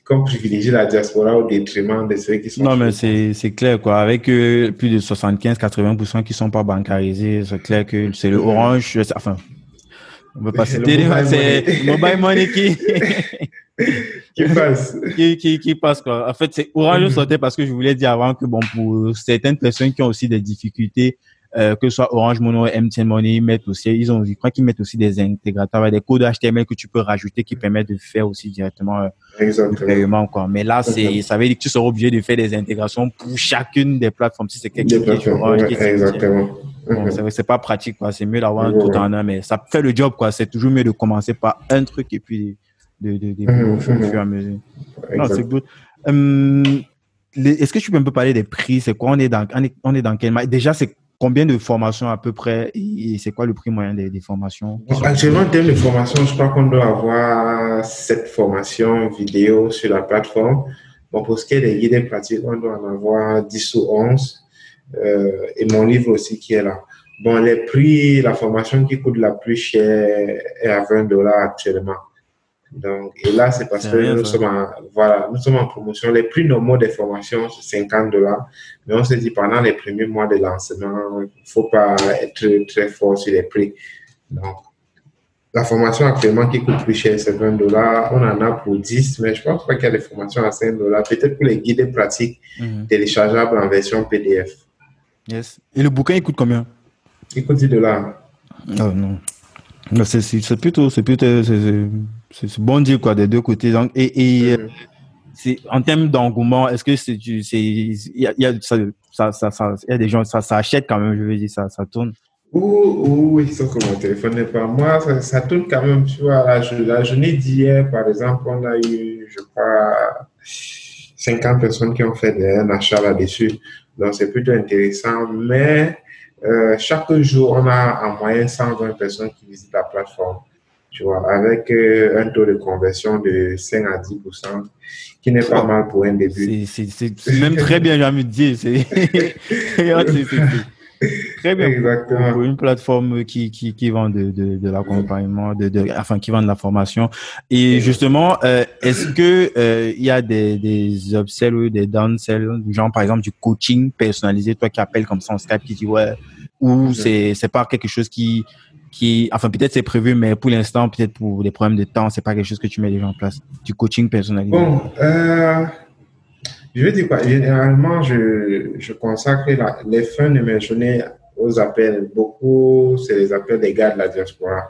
qu'on privilégie la diaspora au détriment de ceux qui sont. Non, mais c'est clair, quoi. Avec euh, plus de 75-80% qui ne sont pas bancarisés, c'est clair que c'est le orange. Enfin, on va pas citer, c'est Mobile Money qui, qui passe. qui, qui, qui, passe, quoi. En fait, c'est Orange mm -hmm. parce que je voulais dire avant que, bon, pour certaines personnes qui ont aussi des difficultés, euh, que ce soit Orange Money, MTN Money, ils mettent aussi, ils ont, je crois qu'ils mettent aussi des intégrateurs, des codes HTML que tu peux rajouter qui permettent de faire aussi directement euh, le paiement, quoi. Mais là, c'est, ça veut dire que tu seras obligé de faire des intégrations pour chacune des plateformes si c'est quelque chose qui est Orange. exactement. Bon, c'est pas pratique, quoi. C'est mieux d'avoir tout en un, mais ça fait le job, quoi. C'est toujours mieux de commencer par un truc et puis de, de, de, de au fur et à mesure. Non, c'est good. Hum, Est-ce que tu peux un peu parler des prix? C'est quoi? On est dans, on est, on est dans quel Déjà, c'est combien de formations à peu près et c'est quoi le prix moyen des, formations? Actuellement, en termes de formation, je crois qu'on doit avoir sept formations vidéo sur la plateforme. Bon, pour ce qui est des guides pratiques, on doit en avoir 10 ou 11 euh, et mon livre aussi qui est là. Bon, les prix, la formation qui coûte la plus chère est à 20 dollars actuellement. Donc, et là, c'est parce que nous sommes, en, voilà, nous sommes en promotion. Les prix normaux des formations, c'est 50 dollars. Mais on s'est dit, pendant les premiers mois de lancement, il ne faut pas être très fort sur les prix. Donc, la formation actuellement qui coûte plus cher, c'est 20 dollars. On en a pour 10, mais je pense pas qu'il y a des formations à 5 dollars. Peut-être pour les guides pratiques mhm. téléchargeables en version PDF. Yes. Et le bouquin, il coûte combien? Il coûte 10 dollars. Oh non. C'est plutôt, c'est plutôt, c'est bon dire quoi des deux côtés. Donc, et, et c'est en termes d'engouement, est-ce que c'est, il y a, y a ça, ça, ça, ça, y a des gens, ça, ça achète quand même, je veux dire, ça, ça tourne. Oui, sauf que mon téléphone n'est pas moi, ça, ça, tourne quand même, tu vois, la, la journée d'hier, par exemple, on a eu, je crois, 50 personnes qui ont fait un achat là-dessus. Donc, c'est plutôt intéressant. Mais euh, chaque jour, on a en moyenne 120 personnes qui visitent la plateforme. Tu vois, avec euh, un taux de conversion de 5 à 10% qui n'est pas mal pour un début. C'est même très bien, j'ai envie de dire. Très bien. Exactement. Pour une plateforme qui, qui, qui vend de, de, de l'accompagnement, de, de, enfin, qui vend de la formation. Et justement, euh, est-ce que euh, il y a des, des upsells ou des downsells, genre par exemple du coaching personnalisé, toi qui appelles comme ça en Skype, qui dit ouais, ou c'est c'est pas quelque chose qui qui, enfin peut-être c'est prévu, mais pour l'instant, peut-être pour les problèmes de temps, c'est pas quelque chose que tu mets déjà en place. Du coaching personnalisé. Bon, euh, je vais dire quoi? Généralement, je, je consacre la- les fins de mes journées aux appels. Beaucoup, c'est les appels des gars de la diaspora.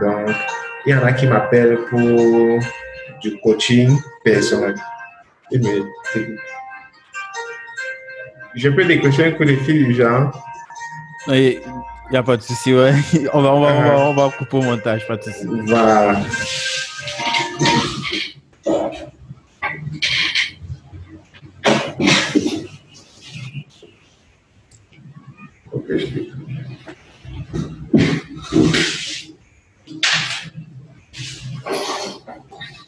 Donc, il y en a qui m'appellent pour du coaching personnel. Et je peux décrocher un coup de fil du genre. Il n'y a pas de souci, ouais. On va, on va, on va, on va couper au montage, pas de souci. Voilà. Ok, je l'ai.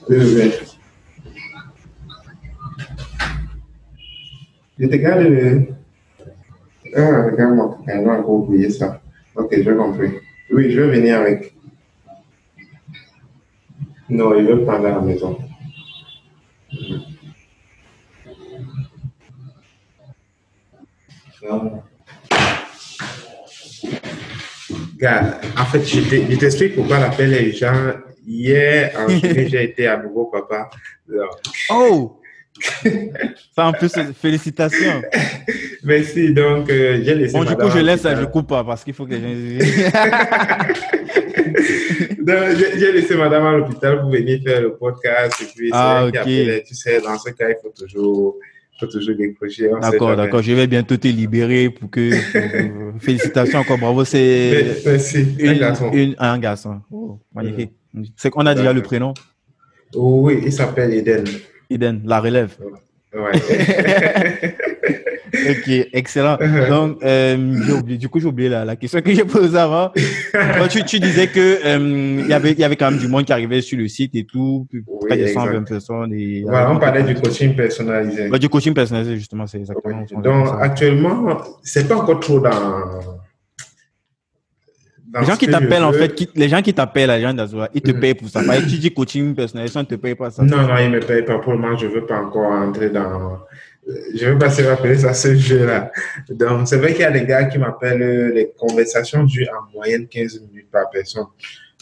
Désolé. Je te garde le... Ah, regarde-moi, elle Ok, j'ai compris. Oui, je vais venir avec. Non, il veut prendre à la maison. Non. Regarde, en fait, je t'explique pourquoi l'appel les gens. Hier, en j'ai été à nouveau papa. Oh! Ça, en plus, félicitations. Merci, donc euh, j'ai laissé. Bon, du coup, je laisse, l'hôpital. je coupe pas parce qu'il faut que les gens. J'ai j'ai laissé madame à l'hôpital pour venir faire le podcast et puis Ah, ok. appelait. Tu sais, dans ce cas, il faut toujours, faut toujours décrocher. D'accord, d'accord. Je vais bientôt te libérer pour que. Félicitations encore, bravo. C'est Merci, un garçon. une- un garçon. Oh, magnifique. C'est qu'on a déjà le prénom? Oh, oui, il s'appelle Eden. Eden, la relève. Ouais. Ok, excellent. Donc, euh, oublié, du coup, j'ai oublié la, la question que j'ai posée avant. Tu, tu disais que euh, il y avait, il y avait quand même du monde qui arrivait sur le site et tout, plus près de 120 exact. personnes. Et, voilà, on parlait du coaching personnalisé. Ouais, du coaching personnalisé, justement, c'est exactement. Donc, actuellement, c'est pas encore trop dans. Les gens qui t'appellent, en fait, qui- les gens qui t'appellent, les gens d'Azura, ils te Mhm. payent pour ça. Par tu dis coaching personnalisé, on ne te paye pas ça. Non, non, il ne me paye pas pour le moment. Je ne veux pas encore entrer dans. Je ne veux pas se rappeler ça, ce jeu-là. Donc, c'est vrai qu'il y a des gars qui m'appellent, euh, les conversations durent en moyenne 15 minutes par personne.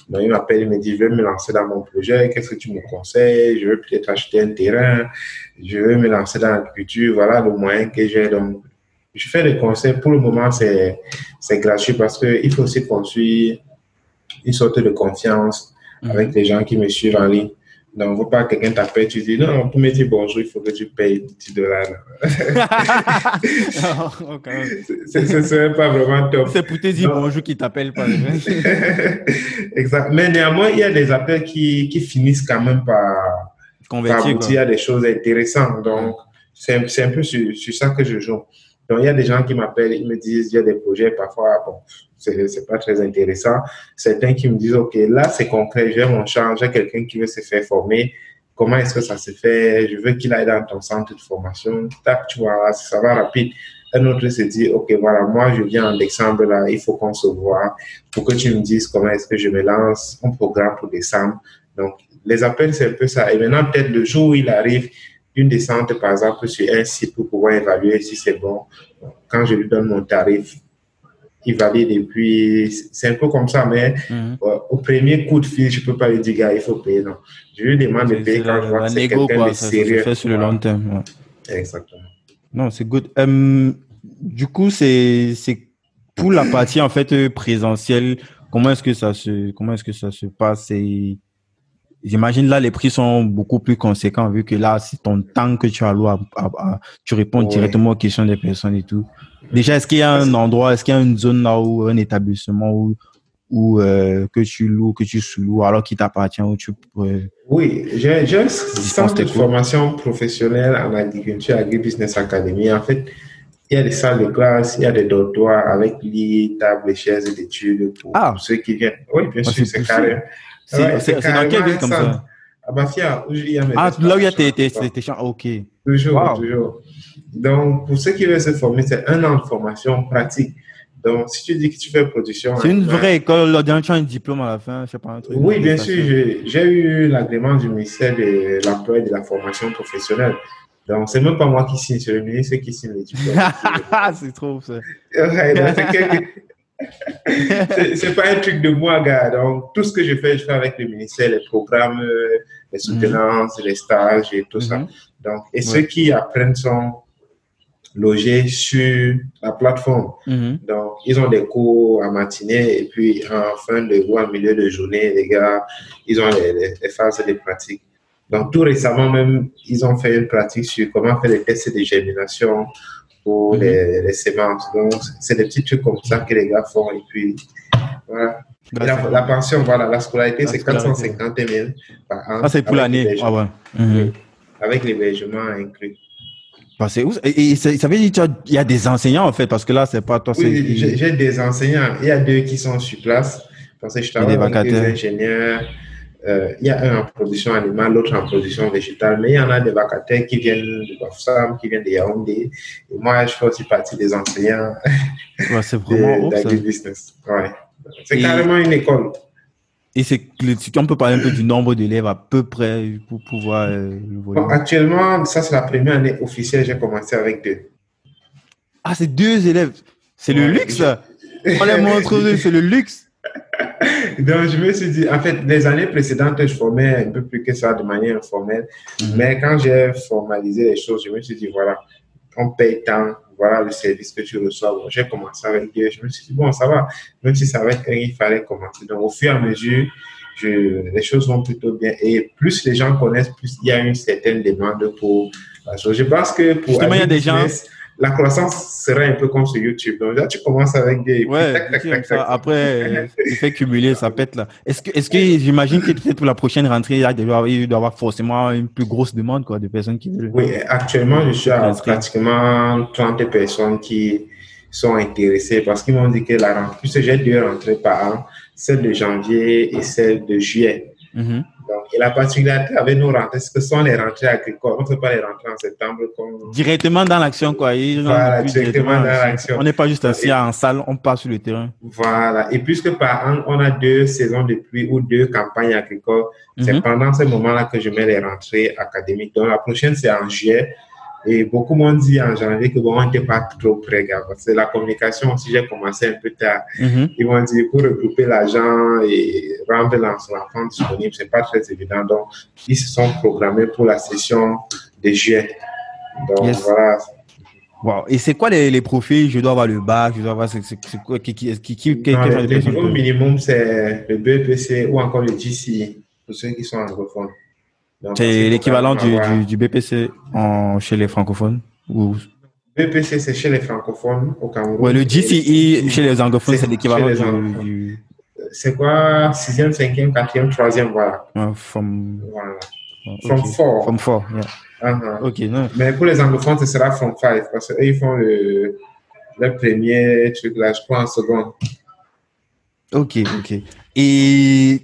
Donc, ils m'appellent, ils me disent, je veux me lancer dans mon projet, qu'est-ce que tu me conseilles? Je veux peut-être acheter un terrain, je veux me lancer dans l'agriculture, voilà le moyen que j'ai. Donc, je fais des conseils. Pour le moment, c'est gratuit parce qu'il faut aussi construire une sorte de confiance Mhm. avec les gens qui me suivent en ligne. Donc, faut pas que quelqu'un t'appelle, tu dis non, pour me dire bonjour, il faut que tu payes 10 dollars. Quand même. Ce ne serait pas vraiment top. C'est pour te dire Non. bonjour qui t'appelle pas. exact. Mais néanmoins, il y a des appels qui, qui finissent quand même par, par aboutir à des choses intéressantes. Donc, c'est un, c'est un peu sur, sur ça que je joue. Donc, il y a des gens qui m'appellent, ils me disent, il y a des projets, parfois, bon, c'est pas très intéressant. Certains qui me disent, OK, là, c'est concret, j'ai mon champ, j'ai quelqu'un qui veut se faire former. Comment est-ce que ça se fait? Je veux qu'il aille dans ton centre de formation. Tac, tu vois, ça va rapide. Un autre se dit, OK, voilà, moi, je viens en décembre, là, il faut qu'on se voit pour que tu me dises comment est-ce que je me lance, un programme pour décembre. Donc, les appels, c'est un peu ça. Et maintenant, peut-être le jour où il arrive, une descente, par exemple, sur un site pour pouvoir évaluer si c'est bon. Quand je lui donne mon tarif, il valide et puis c'est un peu comme ça, mais Mhm. euh, au premier coup de fil, je peux pas lui dire, gars, il faut payer. Non. Je lui demande de payer quand je vois que c'est négo, quelqu'un quoi. de Ça, ça sérieux. se fait sur le long terme. ouais. Exactement. Non, c'est good. Euh, du coup, c'est c'est pour la partie en fait euh, présentielle. Comment est-ce que ça se comment est-ce que ça se passe? Et J'imagine là les prix sont beaucoup plus conséquents vu que là c'est ton temps que tu alloues à, à- à- tu réponds Ouais. directement aux questions des personnes et tout. Déjà, est-ce qu'il y a un endroit, est-ce qu'il y a une zone là où un établissement où où euh, que tu loues, que tu sous-loues alors qu'il t'appartient où tu Oui, j'ai un centre de formation professionnelle en agriculture, Agribusiness Academy. En fait, il y a des salles de classe, il y a des dortoirs avec lits, tables chaises d'études pour, Ah. ceux qui viennent. Oui, bien Ah, sûr, c'est carré. C'est Ouais, dans quelle ville comme ça? À Bafia, où y a mes Ah, là où il y a tes, tes, champs. tes champs. Ok. Toujours, toujours. Donc, pour ceux qui veulent se former, c'est un an de formation pratique. Donc, si tu dis que tu fais production. C'est une vraie école, là, tu as un diplôme à la fin, je sais pas, un truc. Oui, bien sûr, j'ai eu l'agrément du ministère de l'Emploi et de la formation professionnelle. Donc, c'est même pas moi qui signe, c'est le ministre qui signe les diplômes. c'est trop ça. C'est pas un truc de moi, gars. Donc, tout ce que je fais, je fais avec le ministère, les programmes, les soutenances, les stages et tout ça. Mhm. Donc, et ceux qui apprennent sont logés sur la plateforme. Mhm. Donc, ils ont des cours à matinée et puis en fin de ou en milieu de journée, les gars, ils ont les, phases de pratique. Donc, tout récemment même, ils ont fait une pratique sur comment faire les tests de germination pour mhm. les, les, sémences. Donc, c'est des petits trucs comme ça que les gars font et puis voilà. Bah, la, pension, voilà, la scolarité, c'est 450 000 par an. Ah, c'est pour l'année. Ah ouais. Mhm. Avec l'hébergement inclus. Bah, où? Et, ça veut dire qu'il y a des enseignants, en fait, parce que là, c'est pas toi. Oui, j'ai des enseignants. Il y a deux qui sont sur place. Parce que je travaille avec des ingénieurs. Euh, il y a un en production animale, l'autre en production végétale, mais il y en a des vacataires qui viennent de Bafsam, qui viennent de Yaoundé. Et moi, je fais aussi partie des enseignants ouais, c'est vraiment business. Ouais. C'est carrément une école. Et c'est on peut parler un peu du nombre d'élèves à peu près pour pouvoir euh, actuellement, ça c'est la première année officielle, j'ai commencé avec deux. Ah, c'est deux élèves. C'est le luxe. On les montre, c'est le luxe. Donc, je me suis dit, en fait, les années précédentes, je formais un peu plus que ça de manière informelle. Mhm. Mais quand j'ai formalisé les choses, je me suis dit, voilà, on paye tant, voilà le service que tu reçois. j'ai commencé avec Dieu. Je me suis dit, bon, ça va. Même si ça va être il fallait commencer. Donc, au fur et à mesure, je, les choses vont plutôt bien. Et plus les gens connaissent, plus il y a une certaine demande pour la chose. Je pense que pour. il y a des gens la croissance serait un peu comme sur YouTube. Donc là, tu commences avec des... Ouais, après, tu fais cumuler, ça pète là. Est-ce que, est-ce que j'imagine que peut-être pour la prochaine rentrée, il doit y avoir forcément une plus grosse demande quoi, de personnes qui veulent... Oui, actuellement, je suis à pratiquement 30 personnes qui sont intéressées parce qu'ils m'ont dit que la rentrée, puisque j'ai deux rentrées par an, celle de janvier et celle de juillet. Mm-hmm. Donc, et la particularité avec nos rentrées, c'est que ce sont les rentrées agricoles. On ne fait pas les rentrées en septembre comme... Directement dans l'action, quoi. Voilà, directement, dans l'action. On n'est pas juste assis en salle, on passe sur le terrain. Voilà. Et puisque par an, on a deux saisons de pluie ou deux campagnes agricoles, c'est mhm. pendant ce moment-là que je mets les rentrées académiques. Donc, la prochaine, c'est en juillet. Et beaucoup m'ont dit en janvier que bon, on n'était pas trop prêt, gars, parce que la communication aussi, j'ai commencé un peu tard. Mhm. Ils m'ont dit pour regrouper l'argent et rendre l'enfant disponible, c'est pas très évident. Donc, ils se sont programmés pour la session de juillet. Donc, voilà. Wow. Et c'est quoi les, les, profils? Je dois avoir le bac, je dois avoir c'est, quoi? Qui, qui, qui, qui non, le, le minimum c'est le BPC ou encore le GCI pour ceux qui sont anglophones. C'est l'équivalent du, du, du, BPC en, chez les francophones ou... BPC, c'est chez les francophones au Cameroun. Ouais, le GCE chez les anglophones, c'est l'équivalent du, C'est quoi? 6e, 5e, 4e, 3e, voilà. from... Voilà. From 4. From 4, yeah. Uh-huh. Ok, non. Mais pour les anglophones, ce sera from 5 parce qu'eux, ils font le, le premier truc là, je crois, en seconde. Ok, ok. Et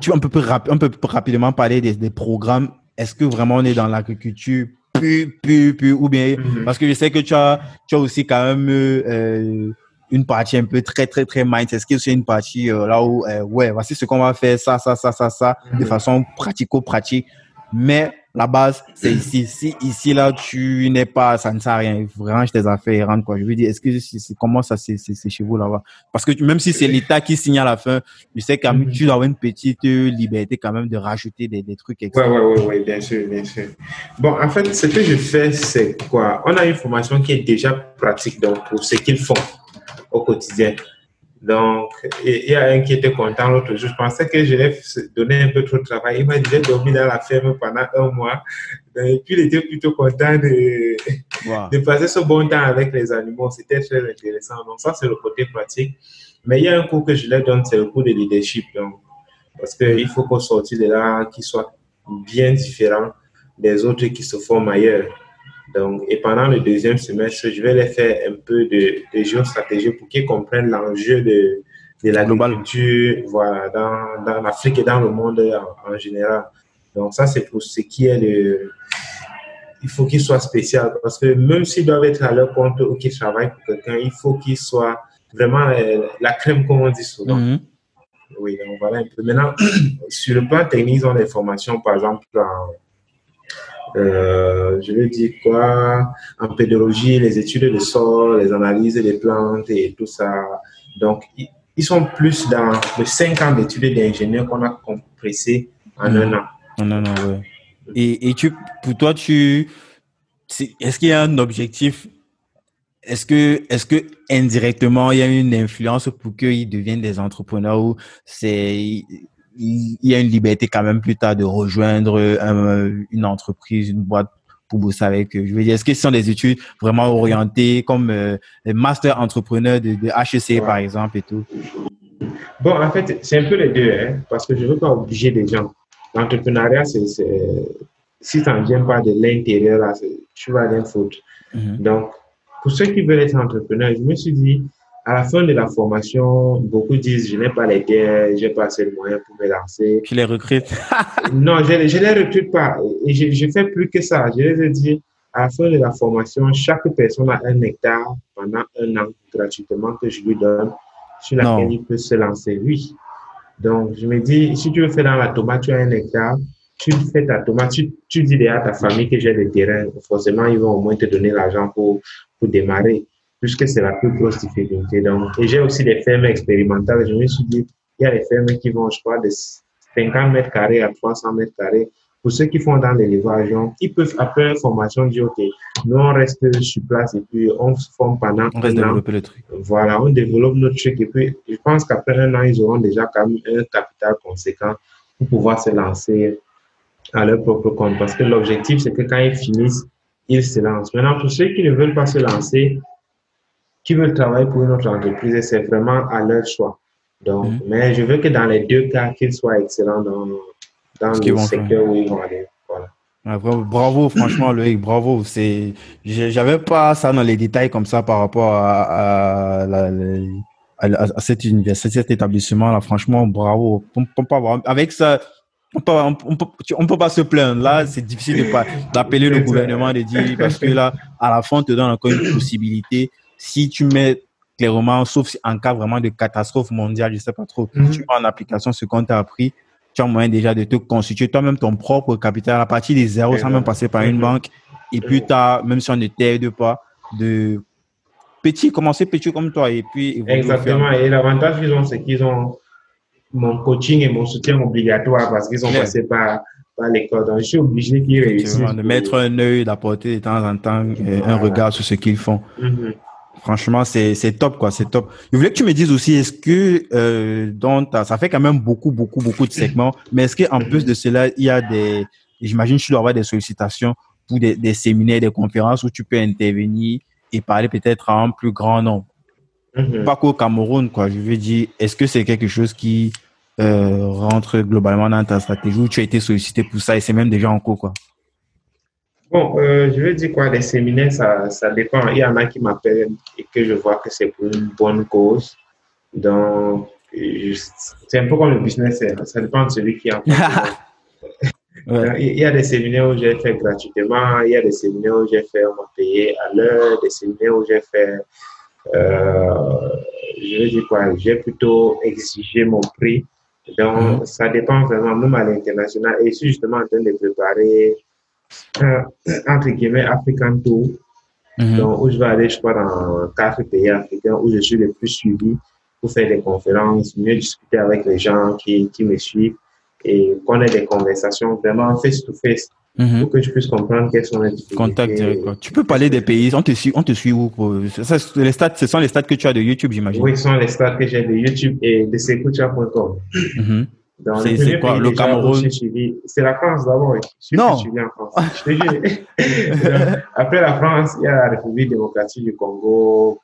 tu peux un peu, un peu rapidement parler des, des programmes. Est-ce que vraiment on est dans l'agriculture plus, plus, plus, ou bien, mhm. parce que je sais que tu as, tu as aussi quand même euh, une partie un peu très, très, très mind. Est-ce que c'est une partie euh, là où, euh, ouais, voici ce qu'on va faire, ça, ça, ça, ça, ça, de mhm. façon pratico-pratique. Mais la base, c'est ici. Si ici, là, tu n'es pas, ça ne sert à rien. Range tes affaires et rentre, quoi. Je veux dire, est-ce que c'est, comment ça, c'est, chez vous là-bas? Parce que même si c'est l'État qui signe à la fin, je sais quand même, tu dois avoir une petite liberté quand même de rajouter des, des trucs. Etc. Ouais, ouais, ouais, ouais, bien sûr, bien sûr. Bon, en fait, ce que je fais, c'est quoi? On a une formation qui est déjà pratique, donc, pour ce qu'ils font au quotidien. Donc, il y a un qui était content l'autre jour. Je pensais que je l'ai donné un peu trop de travail. Il m'a dit, j'ai dormi dans la ferme pendant un mois. Et puis, il était plutôt content de, de passer ce bon temps avec les animaux. C'était très intéressant. Donc, ça, c'est le côté pratique. Mais il y a un cours que je leur donne, c'est le cours de leadership. Donc, parce qu'il faut qu'on sorte de là, qu'il soit bien différent des autres qui se forment ailleurs. Donc, et pendant le deuxième semestre, je vais les faire un peu de, de géostratégie pour qu'ils comprennent l'enjeu de, de l'agriculture voilà, dans, dans l'Afrique et dans le monde en, général. Donc, ça, c'est pour ce qui est de, il faut qu'il soit spécial parce que même s'ils doivent être à leur compte ou qu'ils travaillent pour quelqu'un, il faut qu'il soit vraiment la, crème, comme on dit souvent. Mhm. Oui, donc voilà un peu. Maintenant, sur le plan technique, ils ont des formations, par exemple, en, euh, je vais dire quoi, en pédologie, les études de sol, les analyses des plantes et tout ça. Donc, ils sont plus dans les cinq ans d'études d'ingénieur qu'on a compressé en un an. En un an, oui. Et, et tu, pour toi, tu, est-ce qu'il y a un objectif? Est-ce que, est-ce que indirectement il y a une influence pour qu'ils deviennent des entrepreneurs ou c'est, il y a une liberté quand même plus tard de rejoindre une entreprise, une boîte pour bosser avec eux. Je veux dire, est-ce que ce sont des études vraiment orientées comme euh, master entrepreneur de, de HEC par exemple et tout? Bon, en fait, c'est un peu les deux, hein, parce que je ne veux pas obliger les gens. L'entrepreneuriat, c'est, si ça ne vient pas de l'intérieur, tu vas rien foutre. Mm-hmm. Donc, pour ceux qui veulent être entrepreneurs, je me suis dit, à la fin de la formation, beaucoup disent, je n'ai pas les je n'ai pas assez de moyens pour me lancer. Tu les recrutes Non, je ne les recrute pas. Et je, je fais plus que ça. Je les ai dit, à la fin de la formation, chaque personne a un hectare pendant un an gratuitement que je lui donne, sur laquelle il peut se lancer. Oui. Donc, je me dis, si tu veux faire dans la tomate, tu as un hectare, tu fais ta tomate, tu, tu dis à ta famille que j'ai le terrain, forcément, ils vont au moins te donner l'argent pour, pour démarrer, puisque c'est la plus grosse difficulté. Donc, et j'ai aussi des fermes expérimentales. Je me suis dit, il y a des fermes qui vont, je crois, de 50 mètres carrés à 300 mètres carrés. Pour ceux qui font dans l'élévation, ils peuvent, après la formation, dire, OK, nous, on reste sur place et puis on se forme pendant on reste développer le truc. Voilà, on développe notre truc et puis je pense qu'après un an, ils auront déjà quand même un capital conséquent pour pouvoir se lancer à leur propre compte. Parce que l'objectif, c'est que quand ils finissent, ils se lancent. Maintenant, pour ceux qui ne veulent pas se lancer, qui veulent travailler pour une autre entreprise, c'est vraiment à leur choix. Donc, mhm. mais je veux que dans les deux cas, qu'ils soient excellents dans, dans le secteur où ils vont aller. Voilà. bravo, franchement, Loïc, bravo. C'est, j'avais pas ça dans les détails comme ça par rapport à, à, la, à, cette université, cet établissement là. Franchement, bravo. Avec ça, on peut, on, peut, on peut pas se plaindre. Là, c'est difficile de pas d'appeler le gouvernement de dire parce que là, à la fin, on te donne encore une possibilité. Si tu mets clairement, sauf en cas vraiment de catastrophe mondiale, je sais pas trop, mhm. tu mets en application ce qu'on t'a appris, tu as moyen déjà de te constituer toi-même ton propre capital à partir des zéros sans même passer par une mhm. banque. Et puis, tu as, même si on ne t'aide pas, de petit, commencer petit comme toi et puis. Exactement. Et l'avantage qu'ils ont, c'est qu'ils ont mon coaching et mon soutien obligatoire parce qu'ils ont passé par, par l'école. Donc, je suis obligé qu'ils réussissent. De mettre un œil, d'apporter de temps en temps euh, un regard sur ce qu'ils font. Mm-hmm. Franchement, c'est top, quoi. C'est top. Je voulais que tu me dises aussi, est-ce que, euh, dans ça fait quand même beaucoup, beaucoup, beaucoup de segments, mais est-ce qu'en plus de cela, il y a des, j'imagine, tu dois avoir des sollicitations pour des, des séminaires, des conférences où tu peux intervenir et parler peut-être à un plus grand nombre? Mm-hmm. Pas qu'au Cameroun, quoi. Je veux dire, est-ce que c'est quelque chose qui euh, rentre globalement dans ta stratégie ou tu as été sollicité pour ça et c'est même déjà en cours, quoi? Bon, euh, je veux dire quoi, les séminaires, ça, ça dépend. Il y en a qui m'appellent et que je vois que c'est pour une bonne cause. Donc, c'est un peu comme le business, hein. ça dépend de celui qui a. Il y a des séminaires où j'ai fait gratuitement, il y a des séminaires où j'ai fait, on m'a payé à l'heure, des séminaires où j'ai fait euh, je vais dire quoi, j'ai plutôt exigé mon prix. Donc, mhm. ça dépend vraiment, même à l'international. Et je suis justement en train de préparer, euh, entre guillemets, African Tour. Mhm. Donc, où je vais aller, je crois, dans quatre pays africains où je suis le plus suivi pour faire des conférences, mieux discuter avec les gens qui, qui me suivent et qu'on ait des conversations vraiment face-to-face. face to face Mhm. pour que je puisse comprendre quels sont les. Contact direct. Quoi. Tu peux parler des pays. On te suit, on te suit où ça, les stats, Ce sont les stats que tu as de YouTube, j'imagine. Oui, ce sont les stats que j'ai de YouTube et de secucha.com. Mhm. C'est quoi Le Cameroun? C'est la France d'abord. Non. suis en France. je te jure. Après la France, il y a la République démocratique du Congo,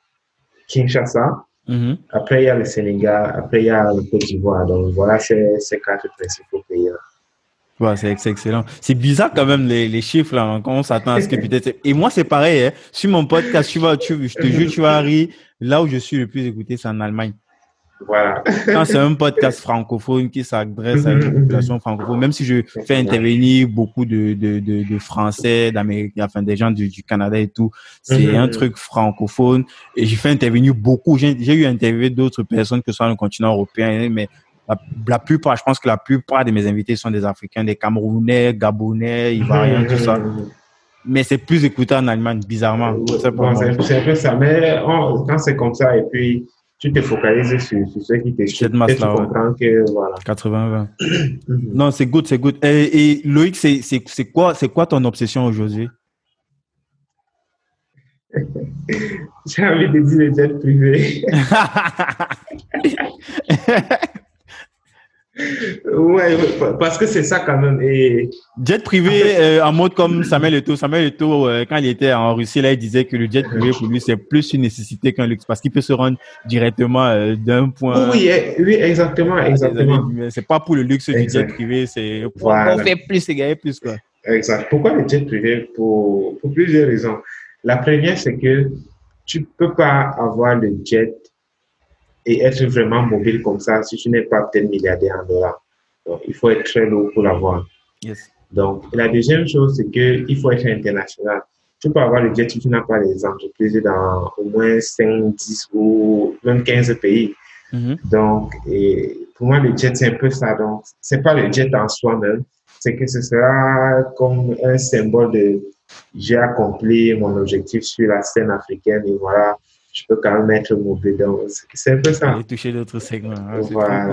Kinshasa. Mhm. Après, il y a le Sénégal. Après, il y a le Côte d'Ivoire. Donc, voilà ces, ces quatre principaux pays-là c'est excellent. C'est bizarre quand même les, les chiffres là, quand on s'attend à ce que peut-être. Et moi c'est pareil. Hein. Sur mon podcast, tu vas, tu, je te jure, tu vas rire. Là où je suis le plus écouté, c'est en Allemagne. Voilà. Quand c'est un podcast francophone qui s'adresse à une population francophone, même si je fais intervenir beaucoup de, de, de, de Français, d'Américains, enfin des gens du, du, Canada et tout, c'est un truc francophone. Et j'ai fait intervenir beaucoup. J'ai eu interviewé d'autres personnes que ce soit le continent européen, mais la, la, plupart, je pense que la plupart de mes invités sont des Africains, des Camerounais, Gabonais, Ivoiriens, tout ça. Mais c'est plus écouté en Allemagne, bizarrement. c'est un peu ça. Mais quand c'est comme ça, et puis tu te focalises sur, sur ceux qui t'échouent. Cette masse-là, comprends que, voilà. 80-20. non, c'est good, c'est good. Et, et Loïc, c'est quoi, quoi ton obsession aujourd'hui? J'ai envie de dire les jets privés. Ouais, parce que c'est ça quand même. Et... Jet privé euh, en mode comme Samuel Eto'o. Samuel Eto'o, euh, quand il était en Russie, là, il disait que le jet privé pour lui, c'est plus une nécessité qu'un luxe parce qu'il peut se rendre directement euh, d'un point. Oui, eh, oui, exactement, exactement. C'est pas pour le luxe du jet privé, c'est pour voilà. faire plus et gagner plus, quoi. Exact. Pourquoi le jet privé? Pour, pour plusieurs raisons. La première, c'est que tu peux pas avoir le jet et être vraiment mobile comme ça si tu n'es pas peut-être milliardaire en dollars. Donc, il faut être très lourd pour l'avoir. Yes. Donc, la deuxième chose, c'est qu'il faut être international. Tu peux avoir le jet si tu n'as pas les entreprises dans au moins 5, 10 ou même 15 pays. Mm-hmm. Donc, et pour moi, le jet, c'est un peu ça. Donc, c'est pas le jet en soi-même, c'est que ce sera comme un symbole de j'ai accompli mon objectif sur la scène africaine et voilà, je peux quand même être mauvais. Donc, c'est un peu ça. Aller toucher d'autres segments. Hein, voilà.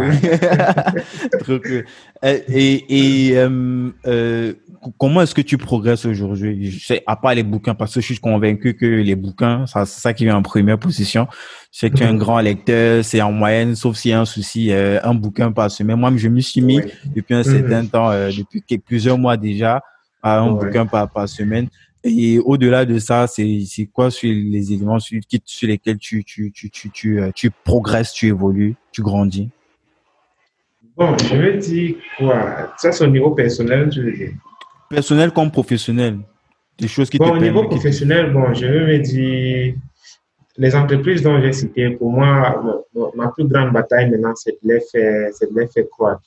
Trop cool. Et, et euh, euh, comment est-ce que tu progresses aujourd'hui? À part les bouquins, parce que je suis convaincu que les bouquins, c'est ça qui vient en première position. C'est qu'un mm-hmm. grand lecteur, c'est en moyenne, sauf s'il y a un souci, euh, un bouquin par semaine. Moi, je me suis mis depuis un certain mm-hmm. temps, euh, depuis plusieurs mois déjà, à un bouquin par, par semaine. Et au-delà de ça, c'est quoi sur les éléments sur, sur lesquels tu, tu, tu, tu, tu, euh, tu progresses, tu évolues, tu grandis? Bon, je veux dire quoi? Ça, c'est au niveau personnel, je veux dire. Personnel comme professionnel. Des choses qui bon, te Au niveau professionnel, bon, je veux me dire, les entreprises dont j'ai cité, pour moi, ma plus grande bataille maintenant, c'est de les faire, de les faire croître.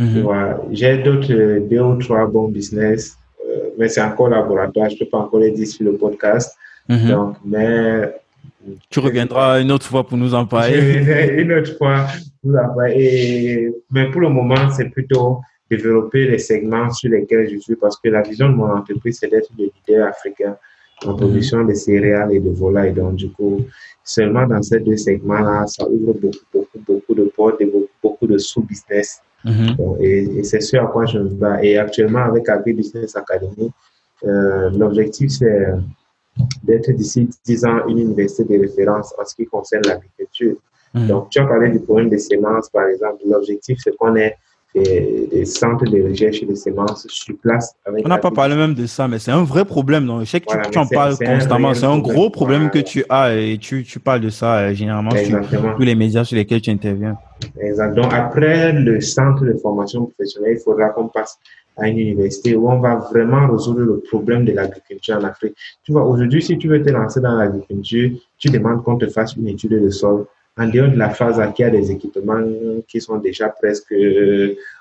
Mm-hmm. J'ai d'autres deux ou trois bons business mais c'est encore laboratoire. Je ne peux pas encore les dire sur le podcast. Mhm. Donc, mais. Tu reviendras une autre fois pour nous en parler. Une autre fois pour en parler. mais pour le moment, c'est plutôt développer les segments sur lesquels je suis parce que la vision de mon entreprise, c'est d'être le leader africain en production de céréales et de volailles. Donc, du coup, seulement dans ces deux segments-là, ça ouvre beaucoup, beaucoup, beaucoup de portes et beaucoup, beaucoup de sous-business Mhm. et, c'est ce à quoi je me bats. Et actuellement, avec Agri Business Academy, euh, l'objectif, c'est d'être d'ici 10 ans une université de référence en ce qui concerne l'agriculture. Mhm. Donc, tu as parlé du problème des semences, par exemple. L'objectif, c'est qu'on ait des, centres de recherche de semences sur place. On n'a pas parlé même de ça, mais c'est un vrai problème. Donc, je sais que tu, en parles constamment. C'est un, gros problème que tu as et tu, tu parles de ça euh, généralement sur tous les médias sur lesquels tu interviens. Exact. Donc, après le centre de formation professionnelle, il faudra qu'on passe à une université où on va vraiment résoudre le problème de l'agriculture en Afrique. Tu vois, aujourd'hui, si tu veux te lancer dans l'agriculture, tu demandes qu'on te fasse une étude de sol en dehors de la phase à qui a des équipements qui sont déjà presque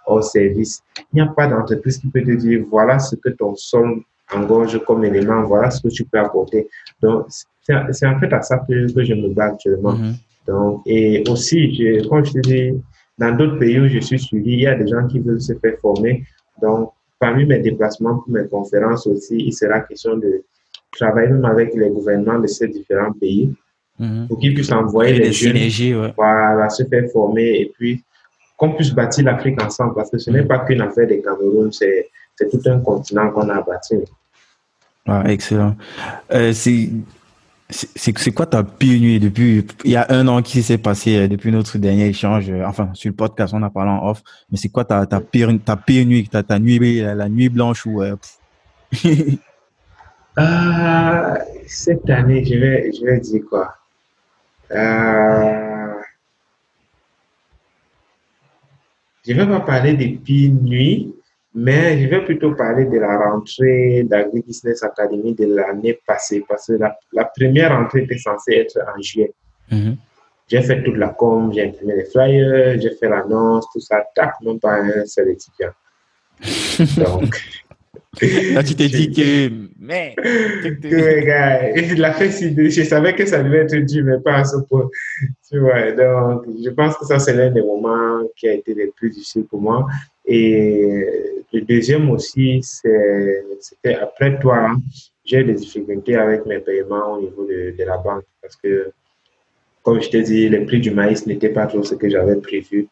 hors service, il n'y a pas d'entreprise qui peut te dire voilà ce que ton sol engorge comme élément, voilà ce que tu peux apporter. Donc, c'est en fait à ça que, que je me bats actuellement. Mhm. Donc, et aussi, je, comme je te dis, dans d'autres pays où je suis suivi, il y a des gens qui veulent se faire former. Donc, parmi mes déplacements pour mes conférences aussi, il sera question de travailler même avec les gouvernements de ces différents pays Mhm. pour qu'ils puissent envoyer les jeunes ouais. voilà, se faire former et puis qu'on puisse bâtir l'Afrique ensemble parce que ce n'est pas qu'une affaire des Cameroun, c'est tout un continent qu'on a bâti. Ah, excellent. Euh, c'est quoi ta pire nuit depuis il y a un an qui s'est passé euh, depuis notre dernier échange euh, enfin sur le podcast on a parlé en off mais c'est quoi ta, ta pire ta pire nuit ta, ta nuit la, nuit blanche ou euh, cette année je vais je vais dire quoi? Euh, je ne vais pas parler des pires nuits, mais je vais plutôt parler de la rentrée d'Agri Business Academy de l'année passée, parce que la, première rentrée était censée être en juillet. Mm-hmm. J'ai fait toute la com, j'ai imprimé les flyers, j'ai fait l'annonce, tout ça, tac, même pas un seul étudiant. Donc. Là, tu t'es dit que, mais. la fait je savais que ça devait être dur, mais pas à ce point. Tu vois, donc, je pense que ça, c'est l'un des moments qui a été le plus difficile pour moi. Et le deuxième aussi, c'était après toi, hein, j'ai des difficultés avec mes paiements au niveau de, de la banque parce que, comme je t'ai dit, le prix du maïs n'était pas trop ce que j'avais prévu.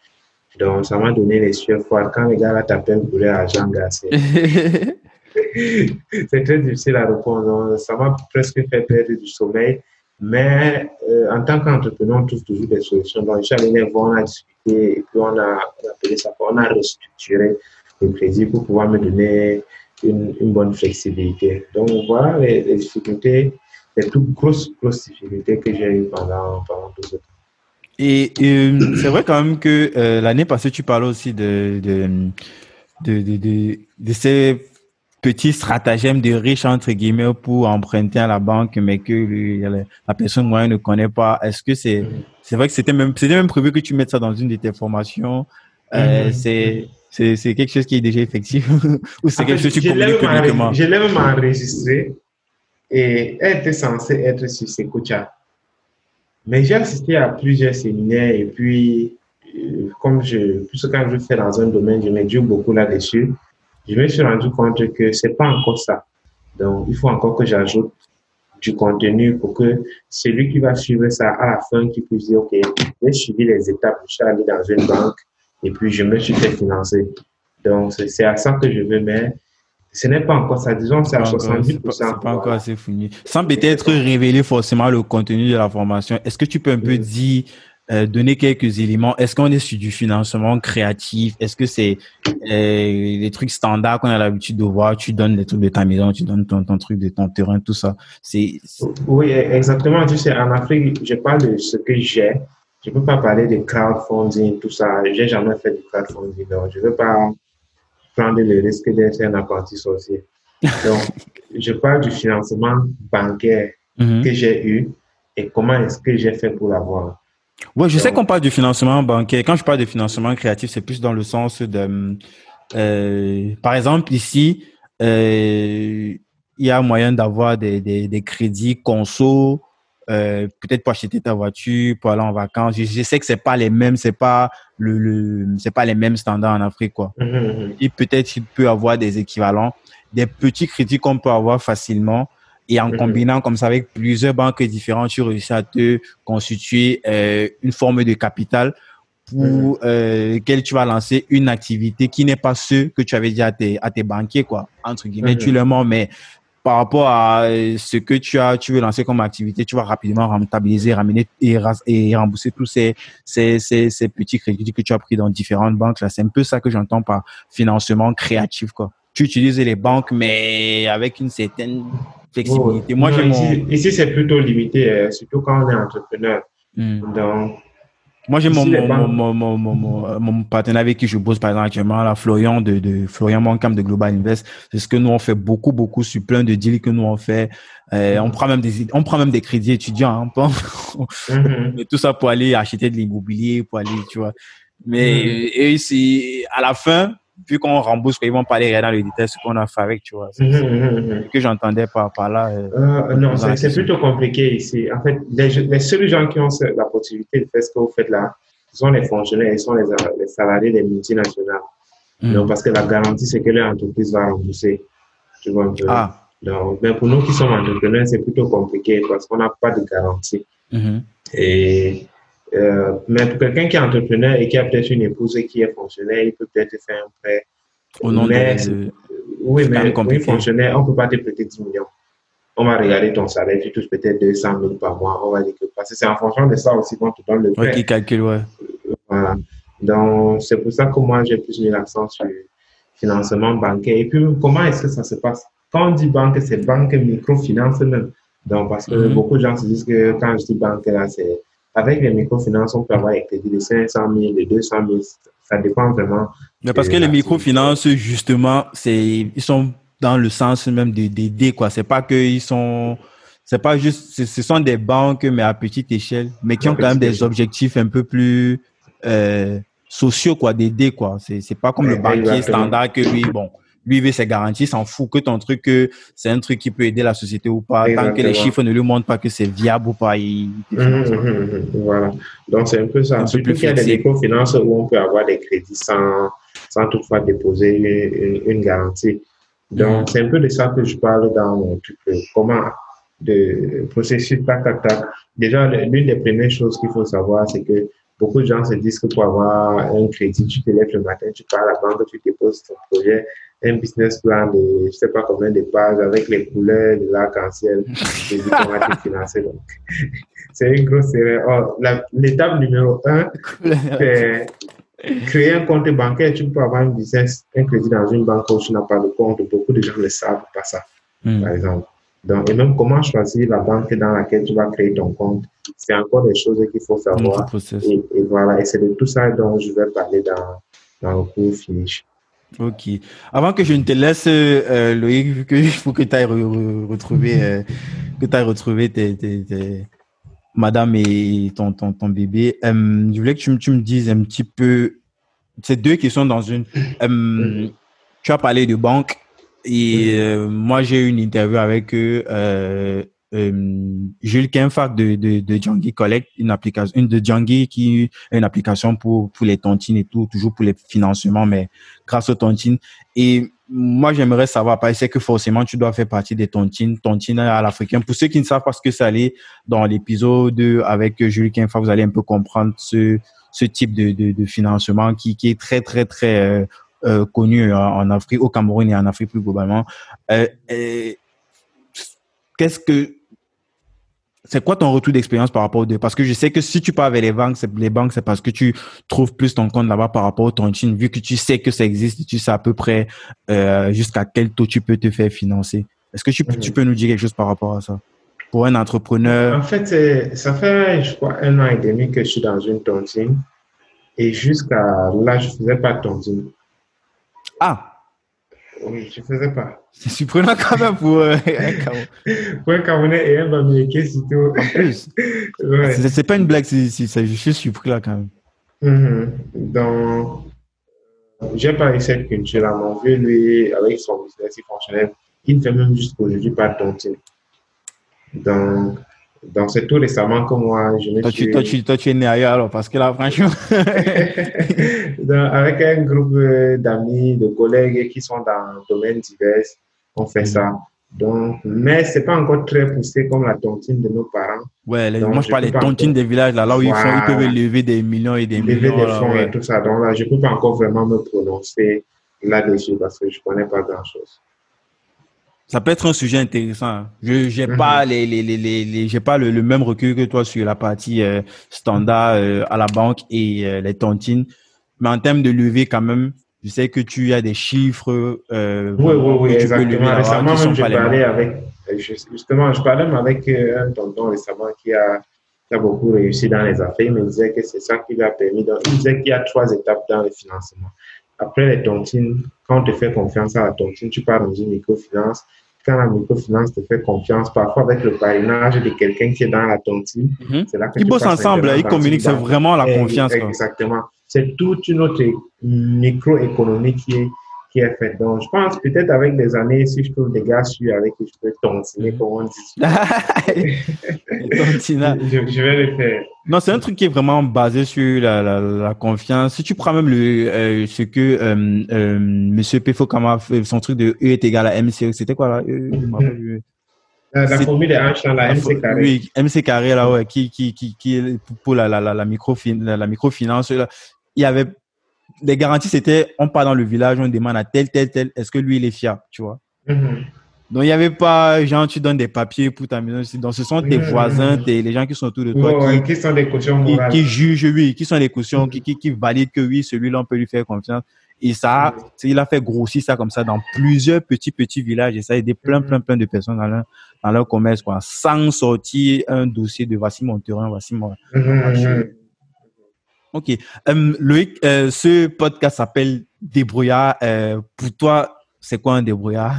Donc, ça m'a donné les sueurs froides. Quand les gars là t'appellent pour l'argent, c'est très difficile à répondre. ça m'a presque fait perdre du sommeil. Mais euh, en tant qu'entrepreneur, on trouve toujours des solutions. Donc, je suis allé les voir, on a discuté et puis on a, appelé ça, on a restructuré le crédit pour pouvoir me donner une, une bonne flexibilité. Donc, voilà les, les, difficultés, les plus grosses, grosses difficultés que j'ai eues pendant, pendant tout ce. Et euh, c'est vrai quand même que euh, l'année passée, tu parlais aussi de, de, de, de, de ces petits stratagèmes de riches, entre guillemets, pour emprunter à la banque, mais que la personne moyenne ne connaît pas. Est-ce que c'est c'est vrai que c'était même, c'était même prévu que tu mettes ça dans une de tes formations? Euh, c'est c'est, c'est quelque chose qui est déjà effectif ou c'est quelque chose que tu communiques publiquement? Je l'ai même enregistré et elle était censée être sur Secocha. Mais j'ai assisté à plusieurs séminaires et puis, euh, comme je, plus quand je fais dans un domaine, je m'éduque beaucoup là-dessus. Je me suis rendu compte que c'est pas encore ça. Donc, il faut encore que j'ajoute du contenu pour que celui qui va suivre ça à la fin, qui puisse dire, OK, j'ai suivi les étapes, je suis allé dans une banque et puis je me suis fait financer. Donc, c'est à ça que je veux, mais ce n'est pas encore ça. Disons, c'est à 70%. C'est pas, encore assez fini. Sans peut-être révéler forcément le contenu de la formation, est-ce que tu peux un peu dire, euh, donner quelques éléments Est-ce qu'on est sur du financement créatif? Est-ce que c'est euh, les trucs standards qu'on a l'habitude de voir? Tu donnes les trucs de ta maison, tu donnes ton, ton truc de ton terrain, tout ça. C'est oui, exactement. Tu sais, en Afrique, je parle de ce que j'ai. Je ne peux pas parler de crowdfunding, tout ça. J'ai jamais fait de crowdfunding, donc je ne veux pas prendre le risque d'être un apprenti sorcier. Donc, je parle du financement bancaire mhm. que j'ai eu et comment est-ce que j'ai fait pour l'avoir. Oui, je sais qu'on parle du financement bancaire. Quand je parle de financement créatif, c'est plus dans le sens de, euh, par exemple, ici, euh, il y a moyen d'avoir des, des, des, crédits conso, euh, peut-être pour acheter ta voiture, pour aller en vacances. Je, sais que c'est pas les mêmes, c'est pas le, le c'est pas les mêmes standards en Afrique, quoi. Et mhm, mhm. peut-être il peut avoir des équivalents, des petits crédits qu'on peut avoir facilement. Et en mhm. combinant comme ça avec plusieurs banques différentes, tu réussis à te constituer euh, une forme de capital pour euh, lequel tu vas lancer une activité qui n'est pas ce que tu avais dit à tes, à tes banquiers, quoi. Entre guillemets, tu le mens, mais par rapport à euh, ce que tu as, tu veux lancer comme activité, tu vas rapidement rentabiliser, ramener et, et rembourser tous ces, ces, ces, ces, petits crédits que tu as pris dans différentes banques. Là, c'est un peu ça que j'entends par financement créatif, quoi. Tu utilises les banques, mais avec une certaine flexibilité. Moi, ici, ici c'est plutôt limité, euh, surtout quand on est entrepreneur. Hmm. Donc, moi, j'ai mon, mon, mon, mon, mon, partenaire avec qui je bosse, par exemple, actuellement, la Florian de, de Florian Moncam de Global Invest. C'est ce que nous, on fait beaucoup, beaucoup sur plein de deals que nous, on fait. Euh, on prend même des, on prend même des crédits étudiants, hein, mais tout ça pour aller acheter de l'immobilier, pour aller, tu vois. Mais, et c'est, à la fin, vu qu'on rembourse, ils vont parler dans le détail ce qu'on a fait avec, tu vois. C'est mhm, mhm, mhm. que j'entendais par, par là. Euh, euh, non, c'est plutôt compliqué ici. En fait, les, les, seuls gens qui ont la possibilité de faire ce que vous faites là, ce sont les fonctionnaires, ce sont les, les salariés des multinationales. Donc, parce que la garantie, c'est que l'entreprise va rembourser. Tu vois un peu. Ah. Donc, mais pour nous qui sommes entrepreneurs, c'est plutôt compliqué parce qu'on n'a pas de garantie. Et euh, mais pour quelqu'un qui est entrepreneur et qui a peut-être une épouse et qui est fonctionnaire, il peut peut-être faire un prêt. Au nom mais, de... Oui, mais oui, fonctionnaire, on ne peut pas te prêter 10 millions. On va regarder ton salaire, tu touches peut-être 200 000 par mois. On va dire que parce que c'est en fonction de ça aussi qu'on te donne le prêt. qui calcule, ouais. Voilà. Donc, c'est pour ça que moi, j'ai plus mis l'accent sur le financement bancaire. Et puis, comment est-ce que ça se passe? Quand on dit banque, c'est banque microfinance même. Donc, parce que mm-hmm. beaucoup de gens se disent que quand je dis banque, là, c'est avec les microfinances, on peut avoir des crédits de 500 000, de 200 000. Ça dépend vraiment. Mais parce que les microfinances, justement, c'est, ils sont dans le sens même d'aider, quoi. C'est pas qu'ils sont, c'est pas juste, ce sont des banques, mais à petite échelle, mais qui ont quand même des objectifs un peu plus euh, sociaux, quoi, d'aider, quoi. C'est, c'est pas comme le banquier standard que lui, bon, lui veut ses garanties, s'en fout que ton truc, que c'est un truc qui peut aider la société ou pas. Tant que les chiffres ne lui montrent pas que c'est viable ou pas, il. Mmh, mmh, mmh, voilà. Donc c'est un peu ça. Surtout qu'il y a des microfinances où on peut avoir des crédits sans, sans toutefois déposer une, une, garantie. Donc c'est un peu de ça que je parle dans mon truc. Comment de processus tac tac tac. Déjà, l'une des premières choses qu'il faut savoir, c'est que beaucoup de gens se disent que pour avoir un crédit, tu te lèves le matin, tu pars à la banque, tu déposes ton projet, un business plan de je sais pas combien de pages avec les couleurs de l'arc-en-ciel te financer. Donc, c'est une grosse erreur. Oh, l'étape numéro un, c'est créer un compte bancaire. Tu peux avoir un business, un crédit dans une banque où tu n'as pas de compte. Beaucoup de gens ne savent pas ça, hmm. par exemple. Donc, et même comment choisir la banque dans laquelle tu vas créer ton compte, c'est encore des choses qu'il faut savoir. Et, et, voilà, et c'est de tout ça dont je vais parler dans, dans le cours finish. Ok. Avant que je ne te laisse, euh, Loïc, vu que il faut que tu ailles retrouver, euh, que tu ailles retrouver tes, tes, tes, madame et ton, ton, ton bébé, euh, je voulais que tu, tu, me dises un petit peu ces deux questions dans une. Tu as parlé de banque et euh, moi j'ai eu une interview avec eux. Euh, Jules Kenfak de, de, Djangi Collect, une application, une de Djangi qui une application pour, pour les tontines et tout, toujours pour les financements, mais grâce aux tontines. Et moi, j'aimerais savoir, parce que forcément, tu dois faire partie des tontines, tontines à l'africain. Pour ceux qui ne savent pas ce que ça allait dans l'épisode avec Jules Kenfak, vous allez un peu comprendre ce, ce type de, de, financement qui, qui est très, très, très euh, euh, connu en, Afrique, au Cameroun et en Afrique plus globalement. Qu'est-ce que c'est quoi ton retour d'expérience par rapport aux deux? Parce que je sais que si tu pars avec les banques, c'est, les banques, c'est parce que tu trouves plus ton compte là-bas par rapport au tontine, vu que tu sais que ça existe, tu sais à peu près euh, jusqu'à quel taux tu peux te faire financer. Est-ce que tu, tu peux nous dire quelque chose par rapport à ça? Pour un entrepreneur En fait, ça fait, je crois, un an et demi que je suis dans une tontine. Et jusqu'à là, je faisais pas de tontine. Ah oui, je ne faisais pas. C'est surprenant quand même pour euh, un Camerounais. pour un Camerounais et un Bamileke surtout. En plus. ouais. C'est pas une blague, c'est je suis surpris là quand même. Mm-hmm. Donc, j'ai pas cette culture-là. Mon vieux, lui, avec son business, il fonctionnait. Il ne fait même jusqu'aujourd'hui pas de. Donc, donc, c'est tout récemment que moi, je me toi, suis... Tu, toi, tu, toi, tu es né ailleurs, alors, parce que là, franchement... Donc, avec un groupe euh, d'amis, de collègues qui sont dans domaines divers, on fait ça. Donc, mais c'est pas encore très poussé comme la tontine de nos parents. Ouais, les, moi je parle des tontines des villages, là, là où ils, font, ils peuvent lever des millions et des lever millions. Lever des fonds et tout ça. Donc là, je peux pas encore vraiment me prononcer là-dessus parce que je connais pas grand-chose ça peut être un sujet intéressant. Hein. Je j'ai pas les les les les, j'ai pas le, même recul que toi sur la partie euh, standard euh, à la banque et euh, les tontines, mais en termes de levée quand même, je sais que tu as des chiffres. oui oui oui exactement. récemment même j'ai parlé avec justement je parlais avec un tonton récemment qui a qui a beaucoup réussi dans les affaires. Il me disait que c'est ça qui lui a permis. Donc, il disait qu'il y a trois étapes dans le financement. Après les tontines, quand on te fait confiance à la tontine, tu pars dans une microfinance quand la microfinance te fait confiance, parfois avec le parrainage de quelqu'un qui est dans la tontine, mhm. c'est là que ils bossent ensemble, ils communiquent, c'est vraiment la confiance. Exactement. C'est toute une autre microéconomie qui est, qui est faite. Donc, je pense peut-être avec les années, si je trouve des gars sur avec qui je peux tontiner, comme on dit. je, je, vais le faire. Non, c'est un truc qui est vraiment basé sur la, la, la confiance. Si tu prends même le euh, ce que euh, euh, Monsieur Pefokama fait, son truc de E est égal à MC, c'était quoi là? E, la, la formule est Einstein, la MC carré. Oui, MC carré là, ouais, qui qui qui qui pour la la la, la microfinance, la, la microfinance là, il y avait les garanties, c'était on part dans le village, on demande à tel tel tel, est-ce que lui il est fier, tu vois? Mm -hmm. Donc, il n'y avait pas, genre, tu donnes des papiers pour ta maison. Donc, ce sont tes mmh. voisins, tes, les gens qui sont autour de toi. Qui, qui, sont des cautions morales. Qui, qui, jugent, oui, qui sont des cautions, mmh. qui, qui, qui, valident que oui, celui-là, on peut lui faire confiance. Et ça, mmh. il a fait grossir ça comme ça dans plusieurs petits, petits villages. Et ça a aidé plein, plein, plein de personnes dans leur, dans leur commerce, quoi. Sans sortir un dossier de voici mon terrain, voici mon. Ok. Euh, Loïc, euh, ce podcast s'appelle Débrouillard. Euh, pour toi, c'est quoi un débrouillard?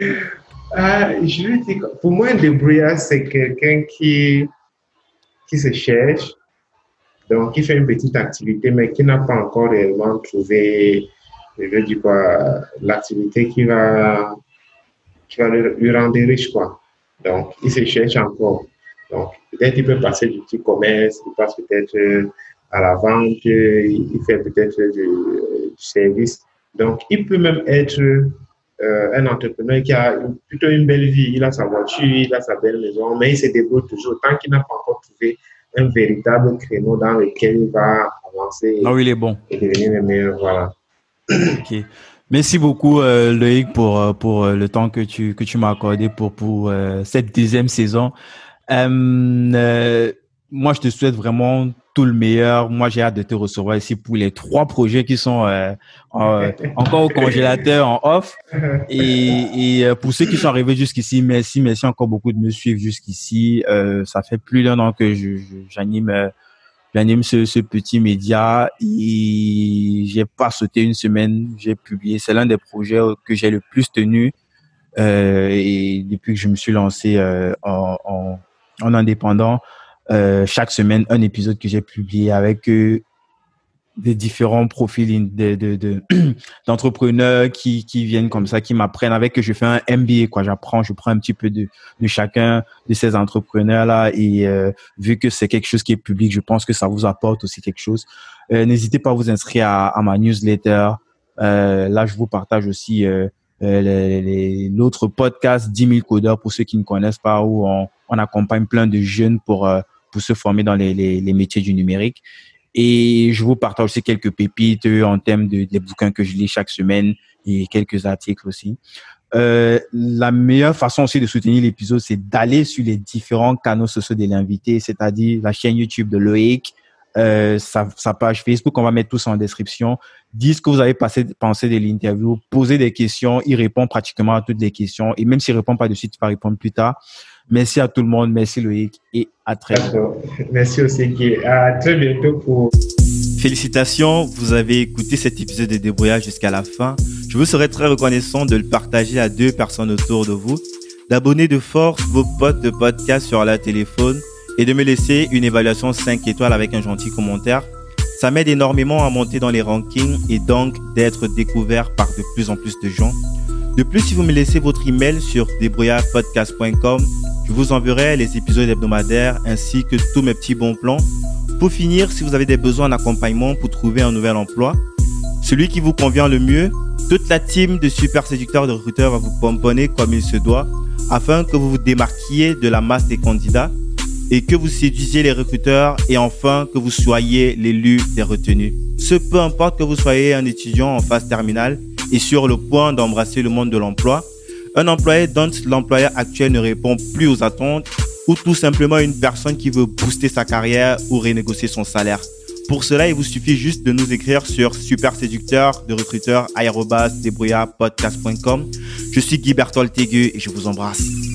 Euh, je lui dis, pour moi, un débrouillard, c'est quelqu'un qui, qui se cherche, donc qui fait une petite activité, mais qui n'a pas encore réellement trouvé, je veux dire l'activité qui va, qui va lui rendre riche, quoi. Donc, il se cherche encore. Donc, peut-être il peut passer du petit commerce, il passe peut-être à la vente, il fait peut-être du, du, service. Donc, il peut même être euh, un entrepreneur qui a plutôt une belle vie. Il a sa voiture, il a sa belle maison, mais il se débrouille toujours tant qu'il n'a pas encore trouvé un véritable créneau dans lequel il va avancer. Oui, il est bon. Et devenir le meilleur. Voilà. Ok. Merci beaucoup, euh, Loïc, pour, euh, pour le temps que tu, que tu m'as accordé pour, pour cette deuxième saison. Euh, moi, je te souhaite vraiment tout le meilleur. Moi, j'ai hâte de te recevoir ici pour les trois projets qui sont euh, encore au congélateur, en off. Et, et, euh, pour ceux qui sont arrivés jusqu'ici, merci, merci encore beaucoup de me suivre jusqu'ici. Euh, ça fait plus d'un an que j'anime j'anime ce, ce, petit média et j'ai pas sauté une semaine. J'ai publié. C'est l'un des projets que j'ai le plus tenu. et depuis que je me suis lancé en, en, en indépendant, euh, chaque semaine un épisode que j'ai publié avec euh, des différents profils de, de, d'entrepreneurs qui, qui viennent comme ça, qui m'apprennent avec que je fais un MBA, quoi. J'apprends, je prends un petit peu de, de chacun de ces entrepreneurs-là et euh, vu que c'est quelque chose qui est public, je pense que ça vous apporte aussi quelque chose. Euh, n'hésitez pas à vous inscrire à, à ma newsletter. Euh, là, je vous partage aussi l'autre podcast 10 000 codeurs pour ceux qui ne connaissent pas où on, on accompagne plein de jeunes pour pour se former dans les, les, métiers du numérique. Et je vous partage aussi quelques pépites euh, en termes de, des bouquins que je lis chaque semaine et quelques articles aussi. Euh, la meilleure façon aussi de soutenir l'épisode, c'est d'aller sur les différents canaux sociaux de l'invité, c'est-à-dire la chaîne YouTube de Loïc, euh, sa, sa, page Facebook, on va mettre tout ça en description. Dites ce que vous avez passé, pensé de l'interview, posez des questions, il répond pratiquement à toutes les questions et même s'il répond pas de suite, il va répondre plus tard. Merci à tout le monde. Merci Loïc et à très bientôt. Merci aussi Guy. À très bientôt pour. Félicitations, vous avez écouté cet épisode de Débrouillage jusqu'à la fin. Je vous serais très reconnaissant de le partager à deux personnes autour de vous, d'abonner de force vos potes de podcast sur la téléphone et de me laisser une évaluation 5 étoiles avec un gentil commentaire. Ça m'aide énormément à monter dans les rankings et donc d'être découvert par de plus en plus de gens. De plus, si vous me laissez votre email sur débrouillardpodcast.com, je vous enverrai les épisodes hebdomadaires ainsi que tous mes petits bons plans. Pour finir, si vous avez des besoins d'accompagnement pour trouver un nouvel emploi, celui qui vous convient le mieux, toute la team de super séducteurs de recruteurs va vous pomponner comme il se doit afin que vous vous démarquiez de la masse des candidats et que vous séduisiez les recruteurs et enfin que vous soyez l'élu des retenus. Ce peu importe que vous soyez un étudiant en phase terminale et sur le point d'embrasser le monde de l'emploi, un employé dont l'employeur actuel ne répond plus aux attentes ou tout simplement une personne qui veut booster sa carrière ou renégocier son salaire. Pour cela, il vous suffit juste de nous écrire sur super séducteur de recruteur Je suis Guy Bertol et je vous embrasse.